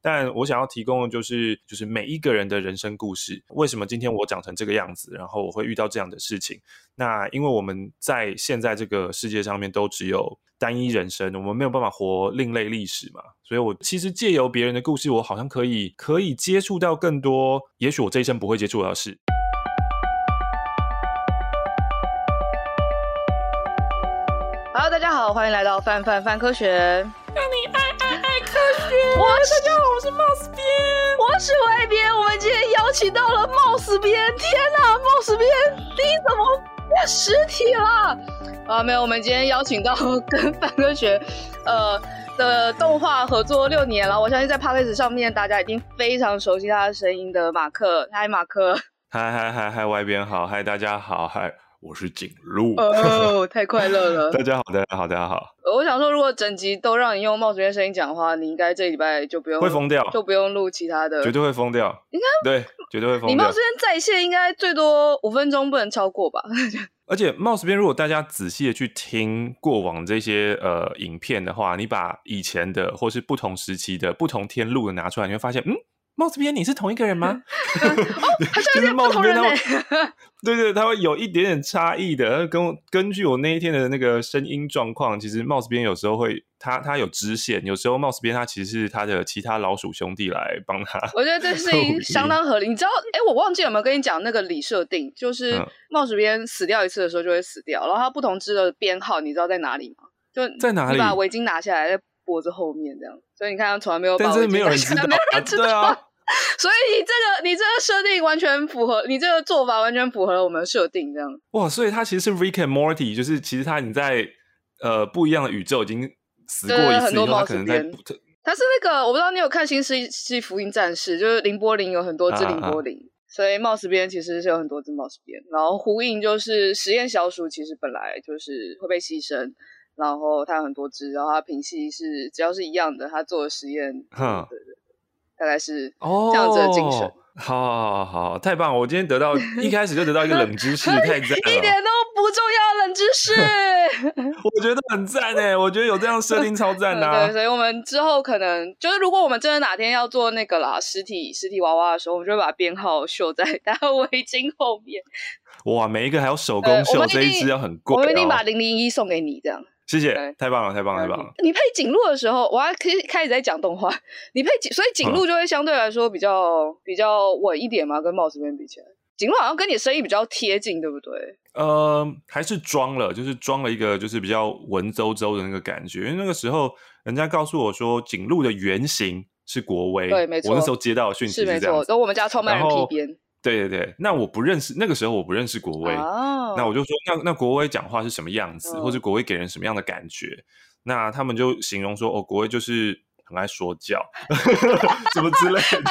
但我想要提供的就是，就是每一个人的人生故事。为什么今天我长成这个样子，然后我会遇到这样的事情？那因为我们在现在这个世界上面都只有单一人生，我们没有办法活另类历史嘛。所以我其实借由别人的故事，我好像可以可以接触到更多，也许我这一生不会接触到的事。Hello，大家好，欢迎来到范范范科学，让你爱科学。我大家好，我是 Mouse 编，我是 Y 边。我们今天邀请到了 Mouse 编，天哪，Mouse 编，你怎么变实体了？啊，没有，我们今天邀请到跟范科学，呃的动画合作六年了。我相信在 Podcast 上面，大家已经非常熟悉他的声音的马克。嗨，马克。嗨嗨嗨嗨，Y 边好，嗨，大家好，嗨。我是景禄哦，太快乐了！大家好，大家好，大家好。我想说，如果整集都让你用冒 o 边声音讲话，你应该这礼拜就不用会疯掉，就不用录其他的，绝对会疯掉。应该对，绝对会疯掉。你冒 o 边在线应该最多五分钟，不能超过吧？而且冒 o 边，如果大家仔细的去听过往这些呃影片的话，你把以前的或是不同时期的不同天录的拿出来，你会发现，嗯。帽子边，你是同一个人吗？哦，好像是 不同人呢。对对，他会有一点点差异的。跟根据我那一天的那个声音状况，其实帽子边有时候会，他他有支线，有时候帽子边他其实是他的其他老鼠兄弟来帮他。我觉得这是相当合理。你知道，哎，我忘记有没有跟你讲那个里设定，就是帽子边死掉一次的时候就会死掉，然后他不同支的编号，你知道在哪里吗？就在哪里？你把围巾拿下来，在脖子后面这样。所以你看，他从来没有但是没有人知道，没有人知道。所以你这个你这个设定完全符合，你这个做法完全符合了我们的设定，这样。哇，所以他其实是 Rick and Morty，就是其实他已经在呃不一样的宇宙已经死过一次，以后他可能在。他是那个我不知道你有看《新世纪福音战士》，就是林波林有很多只林波丽，所以冒死边其实是有很多只冒死边，然后呼应就是实验小鼠其实本来就是会被牺牲，然后它有很多只，然后它品系是只要是一样的，它做的实验。哼。对对。大概是这样子的精神。好，好，好，好，太棒了！我今天得到 一开始就得到一个冷知识，太赞了，一点都不重要冷知识。我觉得很赞诶，我觉得有这样设定超赞的、啊。对，所以我们之后可能就是，如果我们真的哪天要做那个啦，实体实体娃娃的时候，我们就会把编号绣在大家围巾后面。哇，每一个还有手工绣，这一只要很贵、哦。我们一定把零零一送给你，这样。谢谢，太棒了，太棒了，太棒了！你配景路的时候，我还可以开始在讲动画。你配景，所以景路就会相对来说比较、嗯、比较稳一点嘛，跟帽子边比起来，景路好像跟你的声音比较贴近，对不对？呃，还是装了，就是装了一个就是比较文绉绉的那个感觉。因为那个时候，人家告诉我说，景路的原型是国威，对，没错。我那时候接到的讯息是这样子，是没错，都我们家创办人批编。对对对，那我不认识，那个时候我不认识国威，oh. 那我就说，那那国威讲话是什么样子，oh. 或者国威给人什么样的感觉？那他们就形容说，哦，国威就是很爱说教，什么之类的，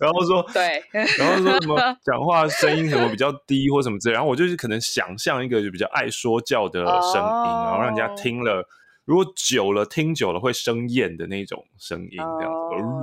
然后说对，然后说什么 讲话声音什么比较低或什么之类，然后我就是可能想象一个就比较爱说教的声音，oh. 然后让人家听了。如果久了听久了会生厌的那种声音，这样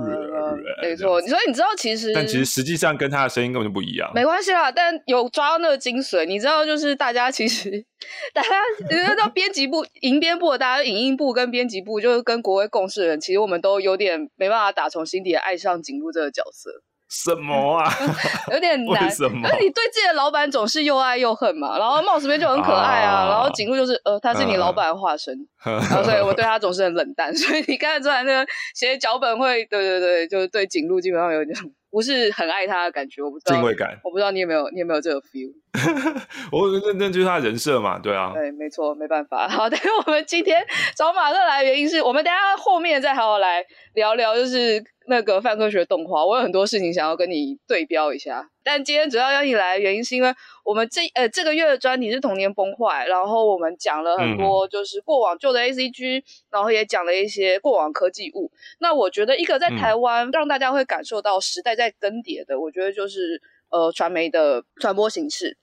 子，哦、没错。所以你知道，其实但其实实际上跟他的声音根本就不一样。没关系啦，但有抓到那个精髓。你知道，就是大家其实 大家你知道编辑部、营编部的大家，影音部跟编辑部，就是跟国威共事的人，其实我们都有点没办法打从心底爱上景禄这个角色。什么啊？有点难。为什么？你对自己的老板总是又爱又恨嘛。然后帽子边就很可爱啊。啊然后景路就是呃，他是你老板的化身。啊、然后所以我对他总是很冷淡。所以你看得出来那个写脚本会，对对对，就是对景路基本上有点不是很爱他的感觉。我不知道敬畏感。我不知道你有没有，你有没有这个 feel？我那那就是他人设嘛，对啊。对，没错，没办法。好，但是我们今天找马克来的原因是我们等下后面再好好来聊聊，就是。那个范科学动画，我有很多事情想要跟你对标一下。但今天主要邀请来的原因是因为我们这呃这个月的专题是童年崩坏，然后我们讲了很多就是过往旧的 ACG，、嗯、然后也讲了一些过往科技物。那我觉得一个在台湾让大家会感受到时代在更迭的，嗯、我觉得就是呃传媒的传播形式。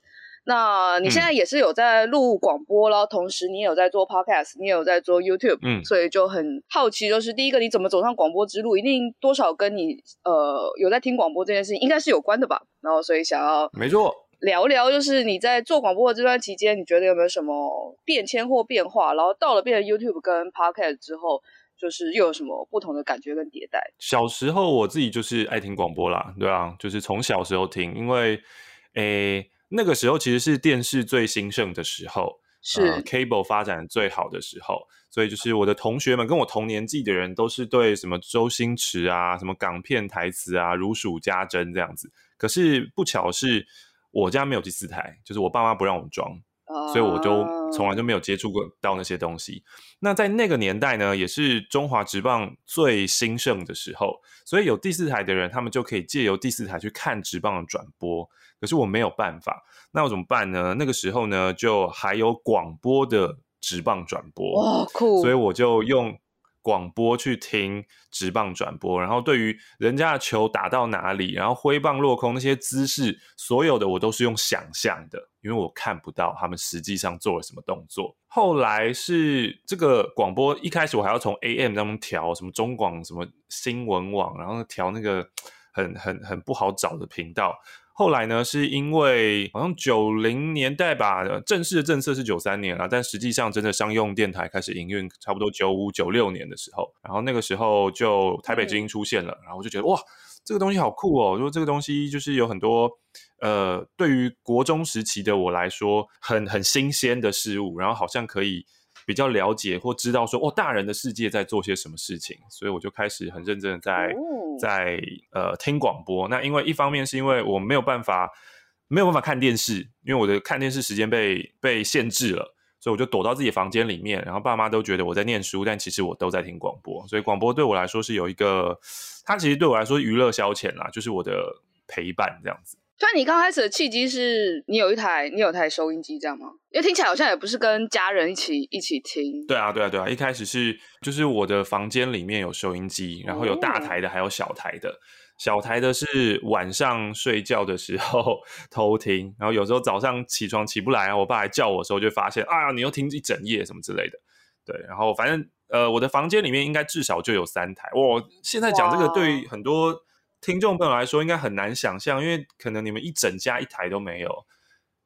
那你现在也是有在录广播，嗯、然后同时你也有在做 podcast，你也有在做 YouTube，嗯，所以就很好奇，就是第一个你怎么走上广播之路，一定多少跟你呃有在听广播这件事情应该是有关的吧？然后所以想要没错聊聊，就是你在做广播的这段期间，你觉得有没有什么变迁或变化？然后到了变成 YouTube 跟 podcast 之后，就是又有什么不同的感觉跟迭代？小时候我自己就是爱听广播啦，对啊，就是从小时候听，因为诶那个时候其实是电视最兴盛的时候，是、呃、cable 发展最好的时候，所以就是我的同学们跟我同年纪的人都是对什么周星驰啊、什么港片台词啊如数家珍这样子。可是不巧是我家没有第四台，就是我爸妈不让我装。所以我就从来就没有接触过到那些东西。那在那个年代呢，也是中华职棒最兴盛的时候，所以有第四台的人，他们就可以借由第四台去看职棒的转播。可是我没有办法，那我怎么办呢？那个时候呢，就还有广播的职棒转播，哇，酷！所以我就用。广播去听直棒转播，然后对于人家的球打到哪里，然后挥棒落空那些姿势，所有的我都是用想象的，因为我看不到他们实际上做了什么动作。后来是这个广播，一开始我还要从 AM 当中调什么中广什么新闻网，然后调那个很很很不好找的频道。后来呢，是因为好像九零年代吧，正式的政策是九三年啊，但实际上真的商用电台开始营运，差不多九五九六年的时候，然后那个时候就台北之音出现了，嗯、然后我就觉得哇，这个东西好酷哦，说这个东西就是有很多呃，对于国中时期的我来说很很新鲜的事物，然后好像可以。比较了解或知道说哦，大人的世界在做些什么事情，所以我就开始很认真的在、哦、在呃听广播。那因为一方面是因为我没有办法没有办法看电视，因为我的看电视时间被被限制了，所以我就躲到自己房间里面。然后爸妈都觉得我在念书，但其实我都在听广播。所以广播对我来说是有一个，它其实对我来说娱乐消遣啦，就是我的陪伴这样子。所以你刚开始的契机是你有一台，你有台收音机这样吗？因为听起来好像也不是跟家人一起一起听。对啊，对啊，对啊！一开始是就是我的房间里面有收音机，然后有大台的，还有小台的。小台的是晚上睡觉的时候 偷听，然后有时候早上起床起不来啊，我爸来叫我的时候，就发现啊，你又听一整夜什么之类的。对，然后反正呃，我的房间里面应该至少就有三台。我现在讲这个对很多。听众朋友来说应该很难想象，因为可能你们一整家一台都没有。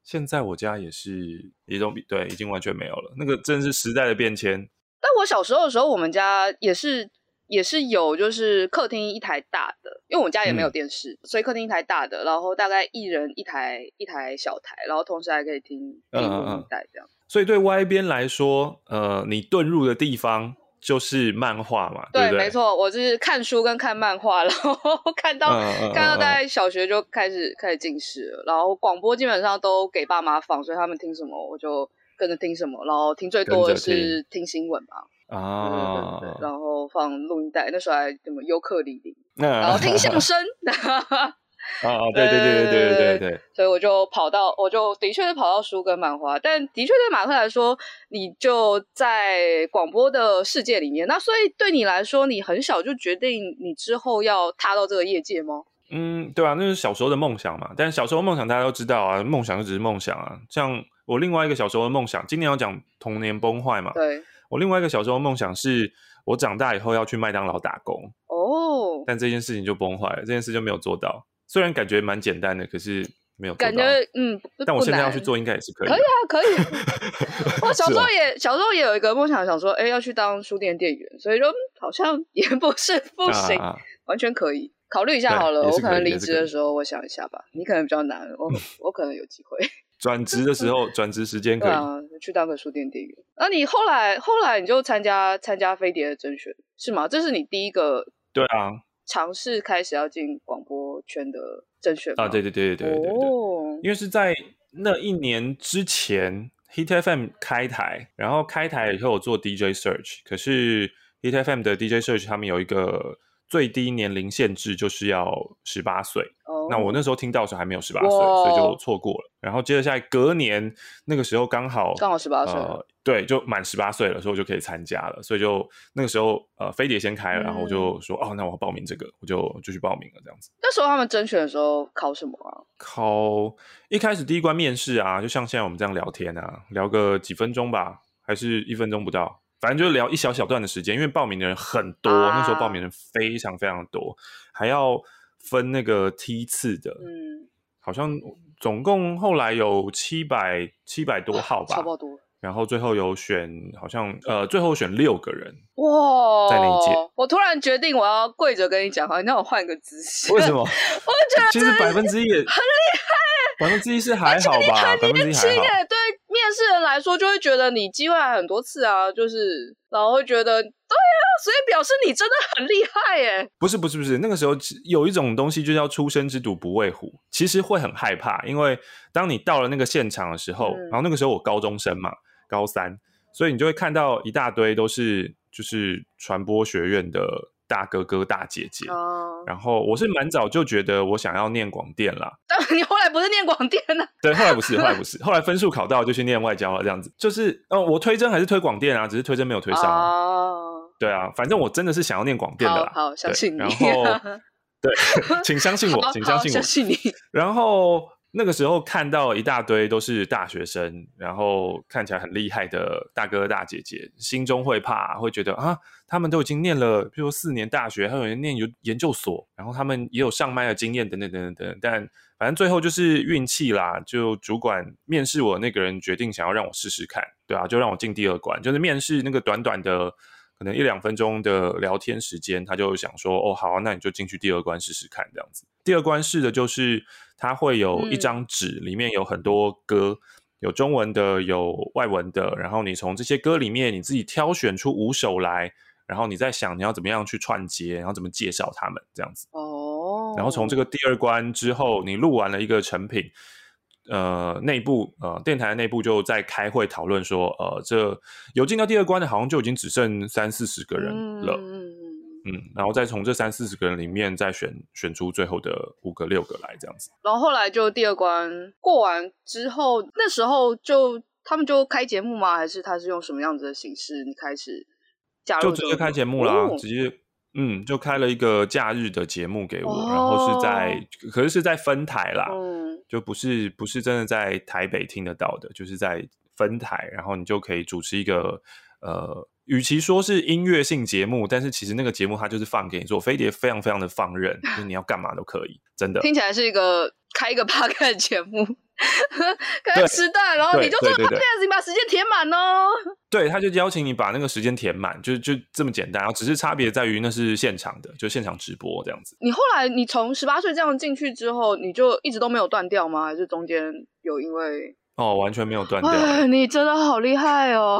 现在我家也是一种比对，已经完全没有了。那个真是时代的变迁。但我小时候的时候，我们家也是也是有，就是客厅一台大的，因为我们家也没有电视，嗯、所以客厅一台大的，然后大概一人一台一台小台，然后同时还可以听听录音带这样。所以对 Y 边来说，呃，你遁入的地方。就是漫画嘛，对，对，对，没错，我是看书跟看漫画，然后 看到、嗯、看到大概小学就开始、嗯、开始近视了，然后广播基本上都给爸妈放，所以他们听什么我就跟着听什么，然后听最多的是听新闻嘛，啊，对对对，然后放录音带，那时候还什么尤克里里，然后听相声。哦哦，对对对对对对对对，所以我就跑到，我就的确是跑到书跟漫画，但的确对马克来说，你就在广播的世界里面，那所以对你来说，你很小就决定你之后要踏到这个业界吗？嗯，对啊，那是小时候的梦想嘛。但是小时候梦想大家都知道啊，梦想就只是梦想啊。像我另外一个小时候的梦想，今年要讲童年崩坏嘛。对，我另外一个小时候的梦想是我长大以后要去麦当劳打工。哦，但这件事情就崩坏了，这件事就没有做到。虽然感觉蛮简单的，可是没有感觉，嗯，但我现在要去做，应该也是可以。可以啊，可以。我小时候也小时候也有一个梦想，想说，哎，要去当书店店员，所以说好像 也不是不行，啊、完全可以考虑一下好了。我可能离职的时候，我想一下吧。你可能比较难，我我可能有机会。转职的时候，转职时间可以啊，去当个书店店员。那你后来后来你就参加参加飞碟的甄选是吗？这是你第一个？对啊。尝试开始要进广播圈的甄选啊，对对对对对对对，oh. 因为是在那一年之前，Hit FM 开台，然后开台以后我做 DJ Search，可是 Hit FM 的 DJ Search 他们有一个最低年龄限制，就是要十八岁。那我那时候听到的时候还没有十八岁，所以就错过了。然后接着下来隔年那个时候刚好刚好十八岁，对，就满十八岁了，所以我就可以参加了。所以就那个时候呃，飞碟先开了，然后我就说、嗯、哦，那我要报名这个，我就就去报名了这样子。那时候他们甄选的时候考什么啊？考一开始第一关面试啊，就像现在我们这样聊天啊，聊个几分钟吧，还是一分钟不到，反正就聊一小小段的时间，因为报名的人很多，啊、那时候报名的人非常非常多，还要。分那个梯次的，嗯，好像总共后来有七百七百多号吧，差不多，然后最后有选，好像呃，最后选六个人哇，在那一届。我突然决定我要跪着跟你讲话，你让我换个姿势。为什么？我觉得其实百分之一也很厉害，百分之一是还好吧，百分之一还好。对面试人来说，就会觉得你机会还很多次啊，就是然后会觉得对啊，所以表示你真的很厉害耶。不是不是不是，那个时候有一种东西就叫初生之犊不畏虎，其实会很害怕，因为当你到了那个现场的时候，嗯、然后那个时候我高中生嘛。高三，所以你就会看到一大堆都是就是传播学院的大哥哥大姐姐。哦，然后我是蛮早就觉得我想要念广电啦。但你后来不是念广电呢？对，后来不是，后来不是，后来分数考到就去念外交了，这样子。就是，哦，我推甄还是推广电啊，只是推甄没有推上。哦，对啊，反正我真的是想要念广电的啦。好，好，相信你。然后，对，请相信我，请相信我，相信你。然后。那个时候看到一大堆都是大学生，然后看起来很厉害的大哥大姐姐，心中会怕，会觉得啊，他们都已经念了，譬如四年大学，还有人念研研究所，然后他们也有上麦的经验，等等等等等。但反正最后就是运气啦，就主管面试我那个人决定想要让我试试看，对啊，就让我进第二关，就是面试那个短短的可能一两分钟的聊天时间，他就想说，哦，好，那你就进去第二关试试看，这样子。第二关试的就是。它会有一张纸，里面有很多歌，有中文的，有外文的。然后你从这些歌里面，你自己挑选出五首来，然后你在想你要怎么样去串接，然后怎么介绍他们这样子。哦。然后从这个第二关之后，你录完了一个成品，呃，内部呃电台内部就在开会讨论说，呃，这有进到第二关的，好像就已经只剩三四十个人了。嗯嗯，然后再从这三四十个人里面再选选出最后的五个六个来这样子。然后后来就第二关过完之后，那时候就他们就开节目吗？还是他是用什么样子的形式？你开始加入？就直接开节目啦，哦、直接嗯，就开了一个假日的节目给我，哦、然后是在可是是在分台啦，嗯，就不是不是真的在台北听得到的，就是在分台，然后你就可以主持一个呃。与其说是音乐性节目，但是其实那个节目它就是放给你做，飞碟非常非常的放任，就是你要干嘛都可以，真的。听起来是一个开一个 podcast 节目，开时段，然后你就做 podcast，你把时间填满哦。对，他就邀请你把那个时间填满，就就这么简单，然后只是差别在于那是现场的，就现场直播这样子。你后来你从十八岁这样进去之后，你就一直都没有断掉吗？还是中间有因为？哦，完全没有断掉。你真的好厉害哦。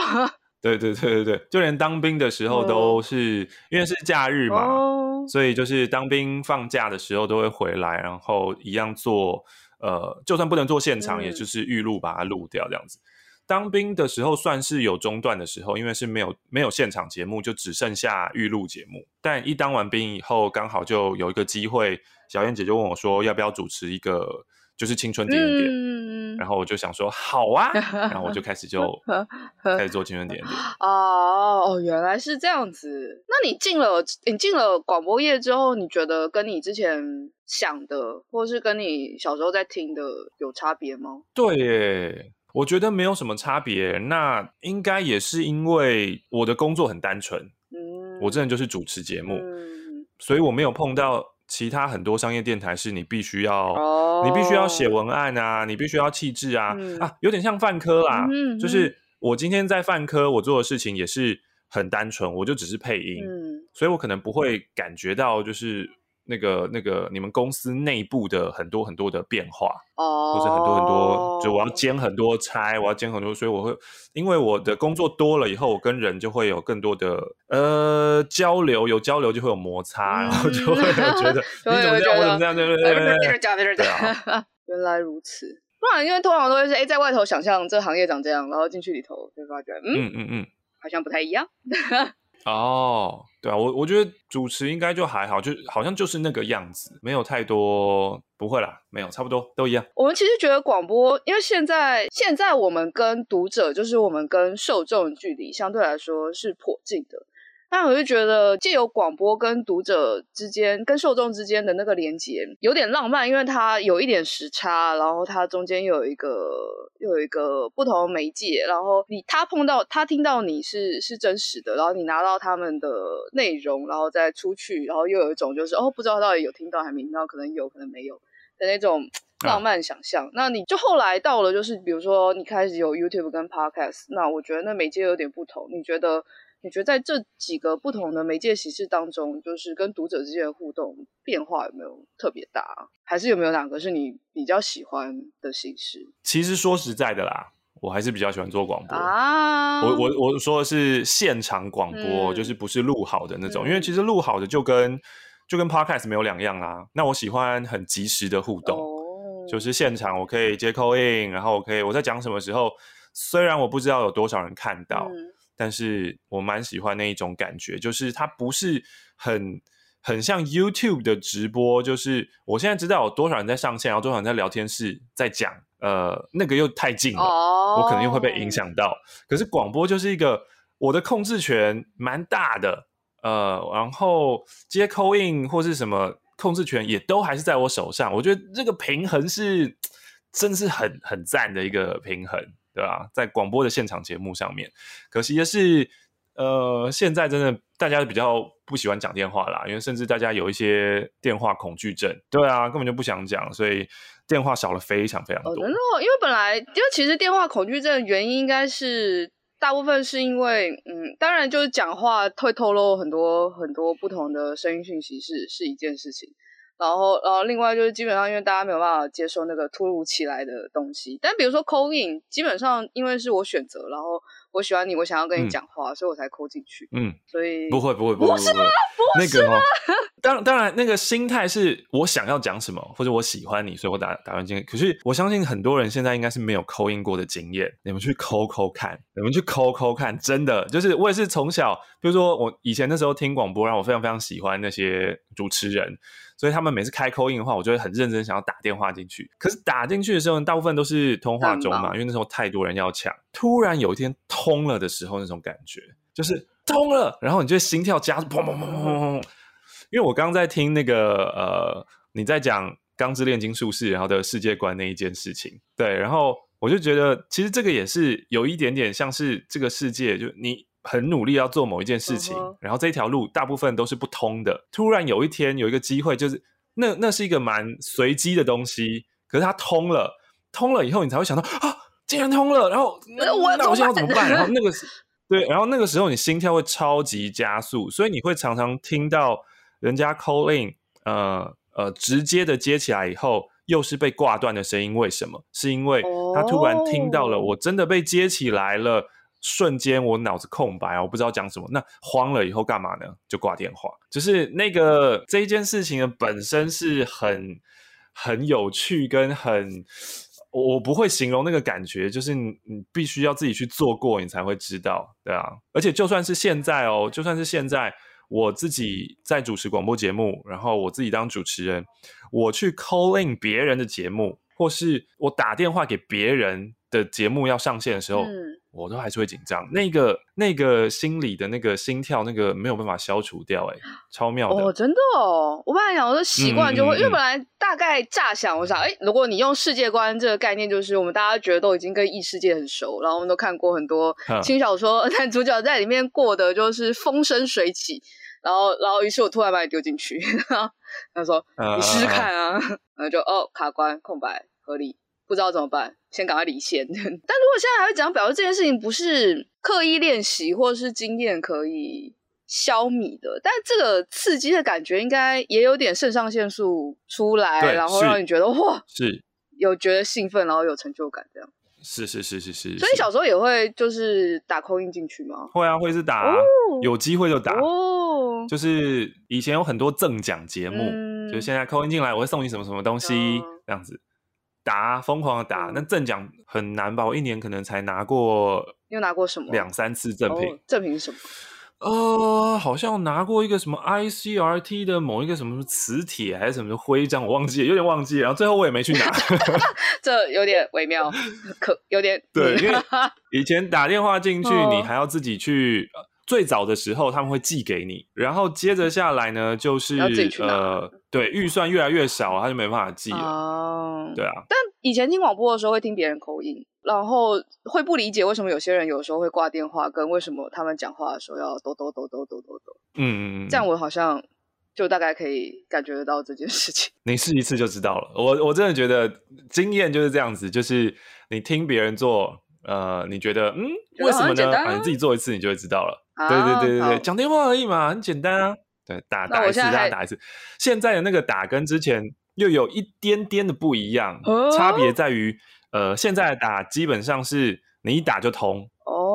对对对对对，就连当兵的时候都是，哦、因为是假日嘛，哦、所以就是当兵放假的时候都会回来，然后一样做，呃，就算不能做现场，嗯、也就是预录把它录掉这样子。当兵的时候算是有中断的时候，因为是没有没有现场节目，就只剩下预录节目。但一当完兵以后，刚好就有一个机会，小燕姐就问我说，要不要主持一个。就是青春点点点，嗯、然后我就想说好啊，然后我就开始就 开始做青春点点点。哦，原来是这样子。那你进了你进了广播业之后，你觉得跟你之前想的，或是跟你小时候在听的有差别吗？对耶，我觉得没有什么差别。那应该也是因为我的工作很单纯，嗯，我真的就是主持节目，嗯、所以我没有碰到。其他很多商业电台是你必须要，oh. 你必须要写文案啊，你必须要气质啊，嗯、啊，有点像泛科啦。嗯嗯、就是我今天在泛科，我做的事情也是很单纯，我就只是配音，嗯、所以我可能不会感觉到就是。那个那个，你们公司内部的很多很多的变化，哦，或者很多很多，就我要兼很多差，我要兼很多，所以我会因为我的工作多了以后，我跟人就会有更多的呃交流，有交流就会有摩擦，然后就会觉得 你怎么这样，我怎么这样，对对对对对，对。啊，原来如此，不然因为通常都会是哎，在外头想象这个行业长这样，然后进去里头就发觉，嗯嗯嗯，好像不太一样。哦，对啊，我我觉得主持应该就还好，就好像就是那个样子，没有太多，不会啦，没有，差不多都一样。我们其实觉得广播，因为现在现在我们跟读者，就是我们跟受众距离相对来说是颇近的。但我就觉得，借由广播跟读者之间、跟受众之间的那个连接有点浪漫，因为它有一点时差，然后它中间又有一个又有一个不同的媒介，然后你他碰到他听到你是是真实的，然后你拿到他们的内容，然后再出去，然后又有一种就是哦，不知道到底有听到还没听到，可能有可能没有的那种浪漫想象。啊、那你就后来到了，就是比如说你开始有 YouTube 跟 Podcast，那我觉得那媒介有点不同。你觉得？你觉得在这几个不同的媒介形式当中，就是跟读者之间的互动变化有没有特别大？还是有没有哪个是你比较喜欢的形式？其实说实在的啦，我还是比较喜欢做广播啊。我我我说的是现场广播，嗯、就是不是录好的那种，嗯、因为其实录好的就跟就跟 Podcast 没有两样啊。那我喜欢很及时的互动，哦、就是现场我可以接 call in，然后我可以我在讲什么时候，虽然我不知道有多少人看到。嗯但是我蛮喜欢那一种感觉，就是它不是很很像 YouTube 的直播，就是我现在知道有多少人在上线，然后多少人在聊天室在讲，呃，那个又太近了，oh. 我可能又会被影响到。可是广播就是一个我的控制权蛮大的，呃，然后接 call in 或是什么控制权也都还是在我手上。我觉得这个平衡是真是很很赞的一个平衡。对吧？在广播的现场节目上面，可惜的是，呃，现在真的大家比较不喜欢讲电话啦，因为甚至大家有一些电话恐惧症。对啊，根本就不想讲，所以电话少了非常非常多。哦，真的，因为本来，因为其实电话恐惧症的原因应该是大部分是因为，嗯，当然就是讲话会透露很多很多不同的声音讯息是是一件事情。然后，然后另外就是基本上，因为大家没有办法接受那个突如其来的东西。但比如说 call in，基本上因为是我选择，然后我喜欢你，我想要跟你讲话，嗯、所以我才 call 进去。嗯，所以不会不会不会，不是吗？不是吗？当然当然，那个心态是我想要讲什么，或者我喜欢你，所以我打打完进去。可是我相信很多人现在应该是没有 call in 过的经验。你们去 call call 看，你们去 call call 看，真的就是我也是从小，比如说我以前那时候听广播，让我非常非常喜欢那些主持人。所以他们每次开 call in 的话，我就会很认真想要打电话进去。可是打进去的时候，大部分都是通话中嘛，因为那时候太多人要抢。突然有一天通了的时候，那种感觉就是通了，然后你就心跳加速，砰砰砰砰砰。因为我刚刚在听那个呃，你在讲《钢之炼金术士》然后的世界观那一件事情，对，然后我就觉得其实这个也是有一点点像是这个世界，就你。很努力要做某一件事情，uh. 然后这条路大部分都是不通的。突然有一天有一个机会，就是那那是一个蛮随机的东西，可是它通了，通了以后你才会想到啊，竟然通了，然后那我现在要怎么办？然后那个对，然后那个时候你心跳会超级加速，所以你会常常听到人家 call in，呃呃，直接的接起来以后又是被挂断的声音，为什么？是因为他突然听到了，我真的被接起来了。瞬间我脑子空白，我不知道讲什么。那慌了以后干嘛呢？就挂电话。就是那个这一件事情的本身是很很有趣跟很，我不会形容那个感觉，就是你你必须要自己去做过，你才会知道，对啊。而且就算是现在哦，就算是现在我自己在主持广播节目，然后我自己当主持人，我去 call in 别人的节目，或是我打电话给别人的节目要上线的时候。嗯我都还是会紧张，那个那个心里的那个心跳，那个没有办法消除掉，哎，超妙的哦，真的哦。我本来想我说习惯就会，嗯嗯嗯、因为本来大概乍想，我想，哎，如果你用世界观这个概念，就是我们大家觉得都已经跟异世界很熟，然后我们都看过很多轻小说，男主角在里面过的就是风生水起，然后然后于是我突然把你丢进去，然后他说你试试看啊，然后就哦卡关空白合理。不知道怎么办，先赶快离线。但如果现在还会怎样表示这件事情不是刻意练习或者是经验可以消弭的，但这个刺激的感觉应该也有点肾上腺素出来，然后让你觉得哇，是有觉得兴奋，然后有成就感这样。是是是是是。所以你小时候也会就是打 call in 进去吗？会啊，会是打，啊，哦，有机会就打。哦，就是以前有很多赠奖节目，嗯，就是现在 call in 进来，我会送你什么什么东西，嗯，这样子。打疯狂的打，那赠奖很难吧？我一年可能才拿过，又拿过什么？两三次赠品。赠品是什么？呃，好像拿过一个什么 ICRT 的某一个什么磁铁还是什么的徽章，我忘记了，有点忘记了。然后最后我也没去拿，这有点微妙，可有点对，因为以前打电话进去，你还要自己去。最早的时候他们会寄给你，然后接着下来呢，就是呃，对，预算越来越少，他就没办法记了。哦，对啊。但以前听广播的时候会听别人口音，然后会不理解为什么有些人有时候会挂电话，跟为什么他们讲话的时候要抖抖抖抖抖抖抖。嗯嗯嗯。这样我好像就大概可以感觉得到这件事情。你试一次就知道了。我我真的觉得经验就是这样子，就是你听别人做，呃，你觉得嗯，为什么呢？啊，你自己做一次，你就会知道了。啊、对对对对对，讲电话而已嘛，很简单啊。对，打打一次，大家打一次。现在的那个打跟之前又有一点点的不一样，哦、差别在于，呃，现在的打基本上是你一打就通。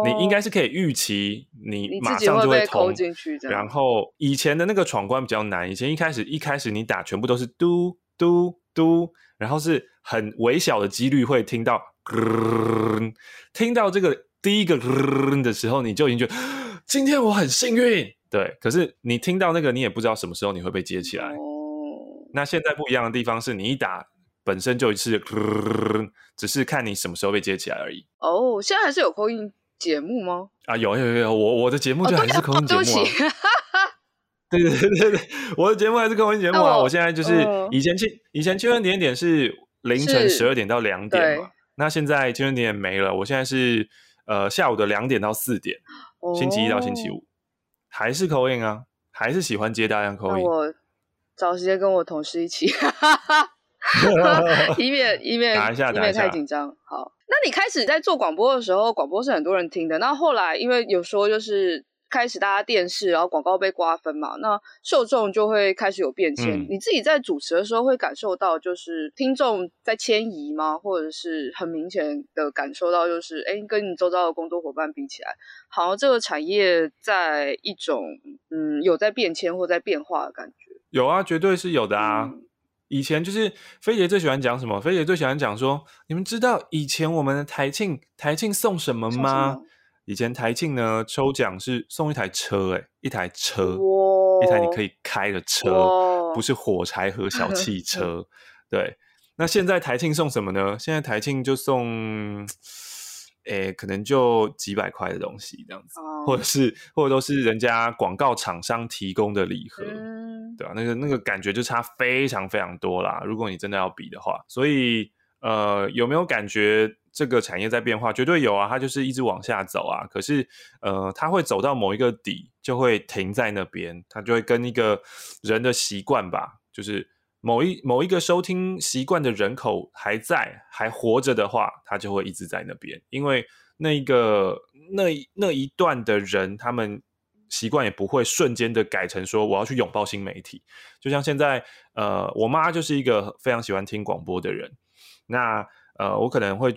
你应该是可以预期，你马上就会通进去。然后以前的那个闯关比较难，以前一开始一开始你打全部都是嘟嘟嘟，然后是很微小的几率会听到，听到这个第一个的时候，你就已经觉得 今天我很幸运。对，可是你听到那个，你也不知道什么时候你会被接起来。哦那现在不一样的地方是你一打本身就一次，只是看你什么时候被接起来而已。哦，现在还是有扣音。节目吗？啊，有有有，我我的节目就还是口音节目啊。对对对对对，我的节目还是口音节目啊。我，我现在就是以前青以前青春点点是凌晨十二点到两点嘛，那现在青春点点没了，我现在是呃下午的两点到四点，星期一到星期五，还是口音啊，还是喜欢接大量口音。我找时间跟我同事一起，以免以免打一下，以免太紧张。好。那你开始在做广播的时候，广播是很多人听的。那后来因为有说就是开始大家电视，然后广告被瓜分嘛，那受众就会开始有变迁。嗯、你自己在主持的时候会感受到就是听众在迁移吗？或者是很明显的感受到就是，哎，跟你周遭的工作伙伴比起来，好像这个产业在一种嗯有在变迁或在变化的感觉。有啊，绝对是有的啊。嗯以前就是菲姐最喜欢讲什么？菲姐最喜欢讲说，你们知道以前我们的台庆台庆送什么吗？么以前台庆呢抽奖是送一台车，欸，哎，一台车，一台你可以开的车，不是 火柴盒小汽 车。对，那现在台庆送什么呢？现在台庆就送。诶，可能就几百块的东西这样子，哦、或者是或者都是人家广告厂商提供的礼盒，嗯、对吧、啊？那个那个感觉就差非常非常多啦。如果你真的要比的话，所以呃，有没有感觉这个产业在变化？绝对有啊，它就是一直往下走啊。可是呃，它会走到某一个底，就会停在那边，它就会跟一个人的习惯吧，就是。某一某一个收听习惯的人口还在还活着的话，它就会一直在那边，因为那一个那那一段的人，他们习惯也不会瞬间的改成说我要去拥抱新媒体。就像现在，呃，我妈就是一个非常喜欢听广播的人，那呃，我可能会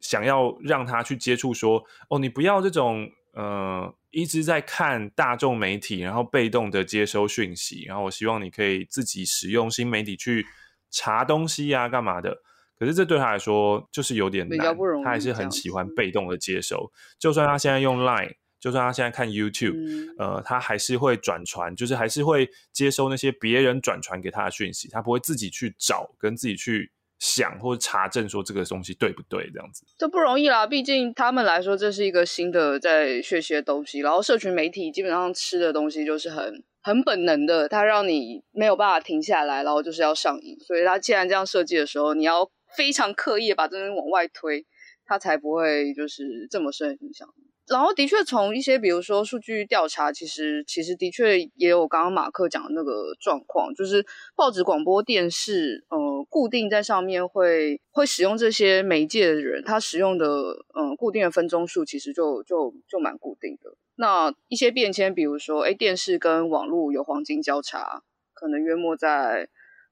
想要让他去接触说，哦，你不要这种。呃，一直在看大众媒体，然后被动的接收讯息，然后我希望你可以自己使用新媒体去查东西啊，干嘛的？可是这对他来说就是有点难，他还是很喜欢被动的接收。就算他现在用 Line，就算他现在看 YouTube，嗯，呃，他还是会转传，就是还是会接收那些别人转传给他的讯息，他不会自己去找，跟自己去。想或者查证说这个东西对不对，这样子这不容易啦。毕竟他们来说，这是一个新的在学习的东西。然后社群媒体基本上吃的东西就是很很本能的，它让你没有办法停下来，然后就是要上瘾。所以它既然这样设计的时候，你要非常刻意的把这东西往外推，它才不会就是这么深影响。然后的确，从一些比如说数据调查，其实其实的确也有刚刚马克讲的那个状况，就是报纸、广播电视，呃，固定在上面会会使用这些媒介的人，他使用的嗯、固定的分钟数其实就就就蛮固定的。那一些变迁，比如说，哎，电视跟网络有黄金交叉，可能约莫在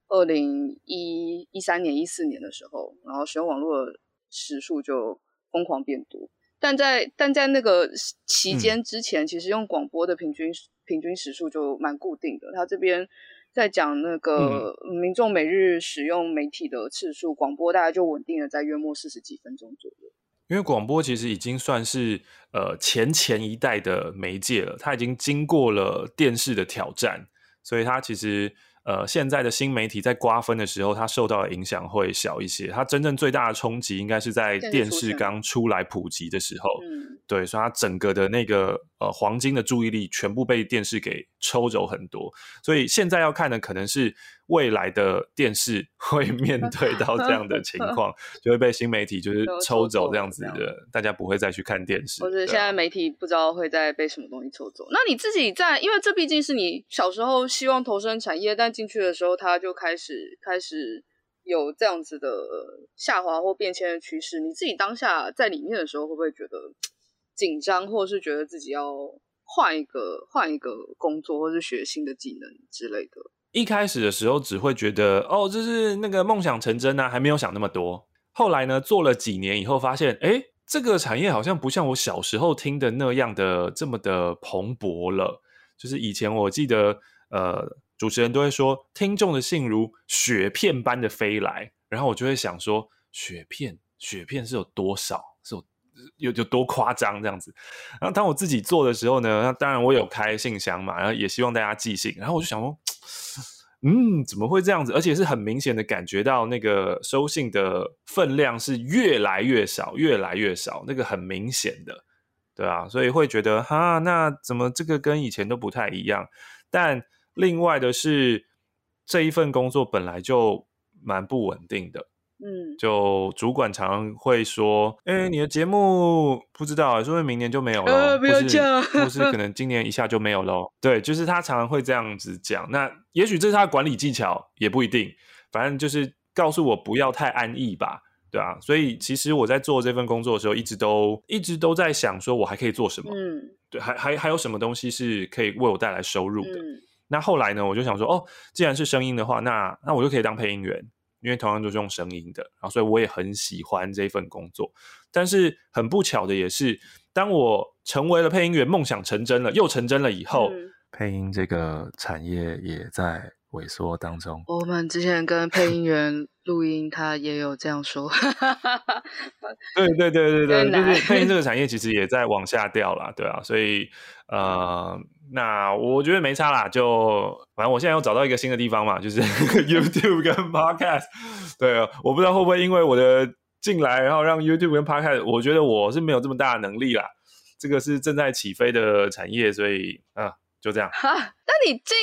二零一一三年、一四年的时候，然后使用网络的时数就疯狂变多。但在但在那个期间之前，嗯、其实用广播的平均平均时数就蛮固定的。他这边在讲那个民众每日使用媒体的次数，广播大概就稳定的在约莫四十几分钟左右。因为广播其实已经算是呃前前一代的媒介了，它已经经过了电视的挑战，所以它其实。呃，现在的新媒体在瓜分的时候，它受到的影响会小一些。它真正最大的冲击应该是在电视刚出来普及的时候，嗯、对，所以它整个的那个呃黄金的注意力全部被电视给抽走很多。所以现在要看的可能是未来的电视会 面对到这样的情况，就会被新媒体就是抽走这样子的，大家不会再去看电视。或者现在媒体不知道会在被什么东西抽走。那你自己在，因为这毕竟是你小时候希望投身产业，但进去的时候，它就开始开始有这样子的下滑或变迁的趋势。你自己当下在里面的时候，会不会觉得紧张，或是觉得自己要换一个换一个工作，或是学新的技能之类的？一开始的时候只会觉得哦，这是那个梦想成真啊，还没有想那么多。后来呢，做了几年以后，发现哎，这个产业好像不像我小时候听的那样的这么的蓬勃了。就是以前我记得，呃，主持人都会说，听众的信如雪片般的飞来，然后我就会想说，雪片，雪片是有多少？是有有有多夸张这样子？然后当我自己做的时候呢，那当然我有开信箱嘛，然后也希望大家寄信，然后我就想说。嗯，怎么会这样子？而且是很明显的感觉到那个收信的分量是越来越少，越来越少，那个很明显的，对啊，所以会觉得哈，那怎么这个跟以前都不太一样？但另外的是，这一份工作本来就蛮不稳定的。嗯，就主管常常会说：“哎、欸，你的节目不知道，说不定明年就没有了，呃、不要讲，或是可能今年一下就没有了。”对，就是他常常会这样子讲。那也许这是他的管理技巧，也不一定。反正就是告诉我不要太安逸吧，对啊。所以其实我在做这份工作的时候，一直都一直都在想，说我还可以做什么？嗯，对，还还还有什么东西是可以为我带来收入的？嗯、那后来呢，我就想说，哦，既然是声音的话，那那我就可以当配音员。因为同样都是用声音的，然后所以我也很喜欢这份工作。但是很不巧的也是，当我成为了配音员，梦想成真了，又成真了以后，嗯、配音这个产业也在萎缩当中。我们之前跟配音员 录音，他也有这样说。对对对对对，就是配音这个产业其实也在往下掉了，对啊，所以呃。那我觉得没差啦，就反正我现在又找到一个新的地方嘛，就是 YouTube 跟 Podcast。对啊，我不知道会不会因为我的进来，然后让 YouTube 跟 Podcast，我觉得我是没有这么大的能力啦。这个是正在起飞的产业，所以啊，就这样。哈，那你进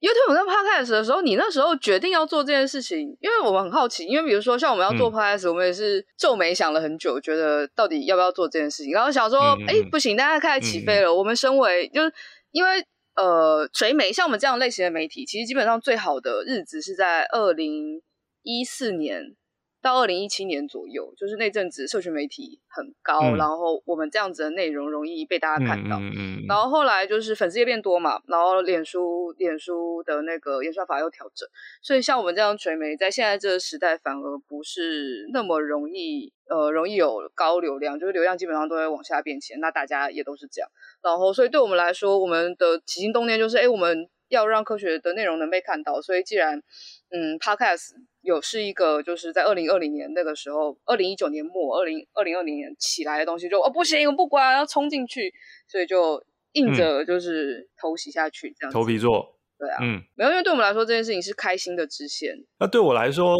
YouTube 跟 Podcast 的时候，你那时候决定要做这件事情，因为我们很好奇，因为比如说像我们要做 Podcast，、嗯、我们也是皱眉想了很久，觉得到底要不要做这件事情，然后想说，哎、嗯嗯，不行，大家开始起飞了，嗯、我们身为就是。因为呃，垂媒像我们这样类型的媒体，其实基本上最好的日子是在二零一四年。到二零一七年左右，就是那阵子社群媒体很高，嗯，然后我们这样子的内容容易被大家看到。嗯嗯嗯，然后后来就是粉丝也变多嘛，然后脸书脸书的那个演算法又调整，所以像我们这样垂媒，在现在这个时代反而不是那么容易，呃，容易有高流量，就是流量基本上都会往下变浅。那大家也都是这样，然后所以对我们来说，我们的起心动念就是，哎，我们要让科学的内容能被看到。所以既然嗯，Podcast。有是一个，就是在二零二零年那个时候，二零一九年末，二零二零二零年起来的东西就，就哦不行，我不管，要冲进去，所以就硬着就是偷袭下去，这样子头皮做，对啊，嗯，没有，因为对我们来说这件事情是开心的支线。那对我来说，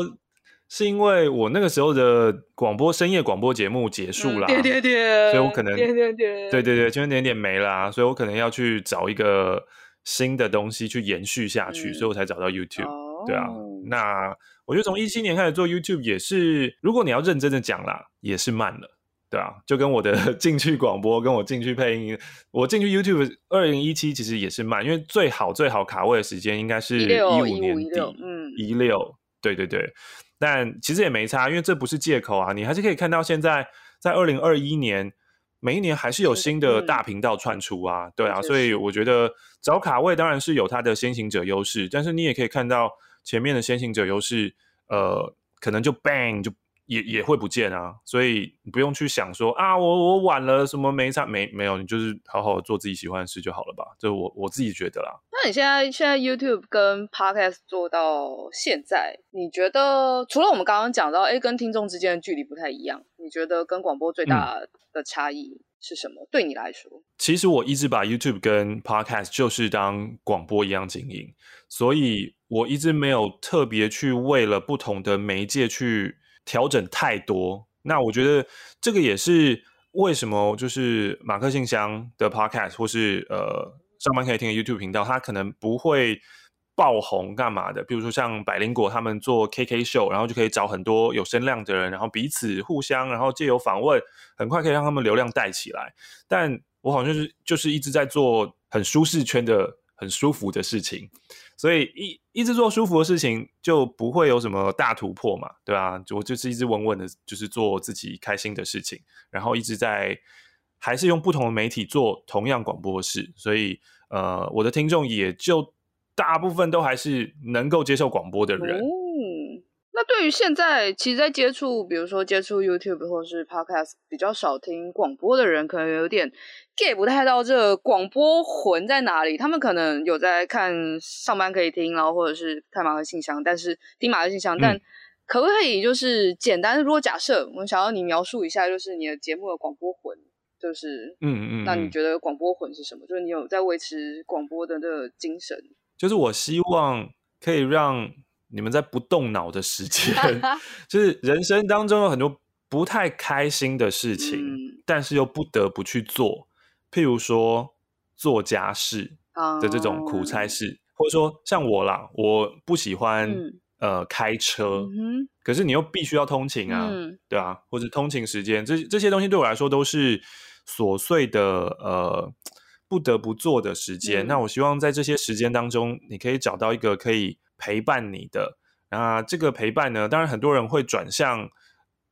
是因为我那个时候的广播深夜广播节目结束了，点点点，所以我可能点点点，对对对，圈点点没了，所以我可能要去找一个新的东西去延续下去，嗯、所以我才找到 YouTube，、哦、对啊，那。我觉得从一七年开始做 YouTube 也是，如果你要认真的讲啦，也是慢了，对啊，就跟我的 进去广播，跟我进去配音，我进去 YouTube 二零一七其实也是慢，因为最好最好卡位的时间应该是一五年底，嗯，一六，对对对，但其实也没差，因为这不是借口啊，你还是可以看到现在在二零二一年，每一年还是有新的大频道窜出啊，对啊，所以我觉得找卡位当然是有它的先行者优势，但是你也可以看到。前面的先行者优势，呃，可能就 bang 就也也会不见啊，所以你不用去想说啊，我我晚了什么没差没没有，你就是好好做自己喜欢的事就好了吧，这我我自己觉得啦。那你现在现在 YouTube 跟 Podcast 做到现在，你觉得除了我们刚刚讲到，哎，跟听众之间的距离不太一样，你觉得跟广播最大的差异是什么？嗯、对你来说，其实我一直把 YouTube 跟 Podcast 就是当广播一样经营，所以。我一直没有特别去为了不同的媒介去调整太多，那我觉得这个也是为什么就是马克信箱的 Podcast 或是呃上班可以听的 YouTube 频道，它可能不会爆红干嘛的？比如说像百灵果他们做 KK 秀，然后就可以找很多有声量的人，然后彼此互相，然后借由访问，很快可以让他们流量带起来。但我好像是就是一直在做很舒适圈的很舒服的事情，所以一一直做舒服的事情就不会有什么大突破嘛，对吧？我就是一直稳稳的，就是做自己开心的事情，然后一直在还是用不同的媒体做同样广播的事，所以呃，我的听众也就大部分都还是能够接受广播的人。嗯，那对于现在其实，在接触比如说接触 YouTube 或是 Podcast 比较少听广播的人，可能有点。get 不太到这个广播魂在哪里？他们可能有在看上班可以听，然后或者是看马克信箱，但是听马克信箱，嗯、但可不可以就是简单？如果假设我们想要你描述一下，就是你的节目的广播魂，就是嗯嗯，那你觉得广播魂是什么？就是你有在维持广播的这个精神？就是我希望可以让你们在不动脑的时间，就是人生当中有很多不太开心的事情，嗯、但是又不得不去做。譬如说做家事的这种苦差事，oh. 或者说像我啦，我不喜欢、嗯、呃开车，mm hmm. 可是你又必须要通勤啊，嗯、对啊，或者通勤时间，这这些东西对我来说都是琐碎的呃不得不做的时间。嗯、那我希望在这些时间当中，你可以找到一个可以陪伴你的。那这个陪伴呢，当然很多人会转向。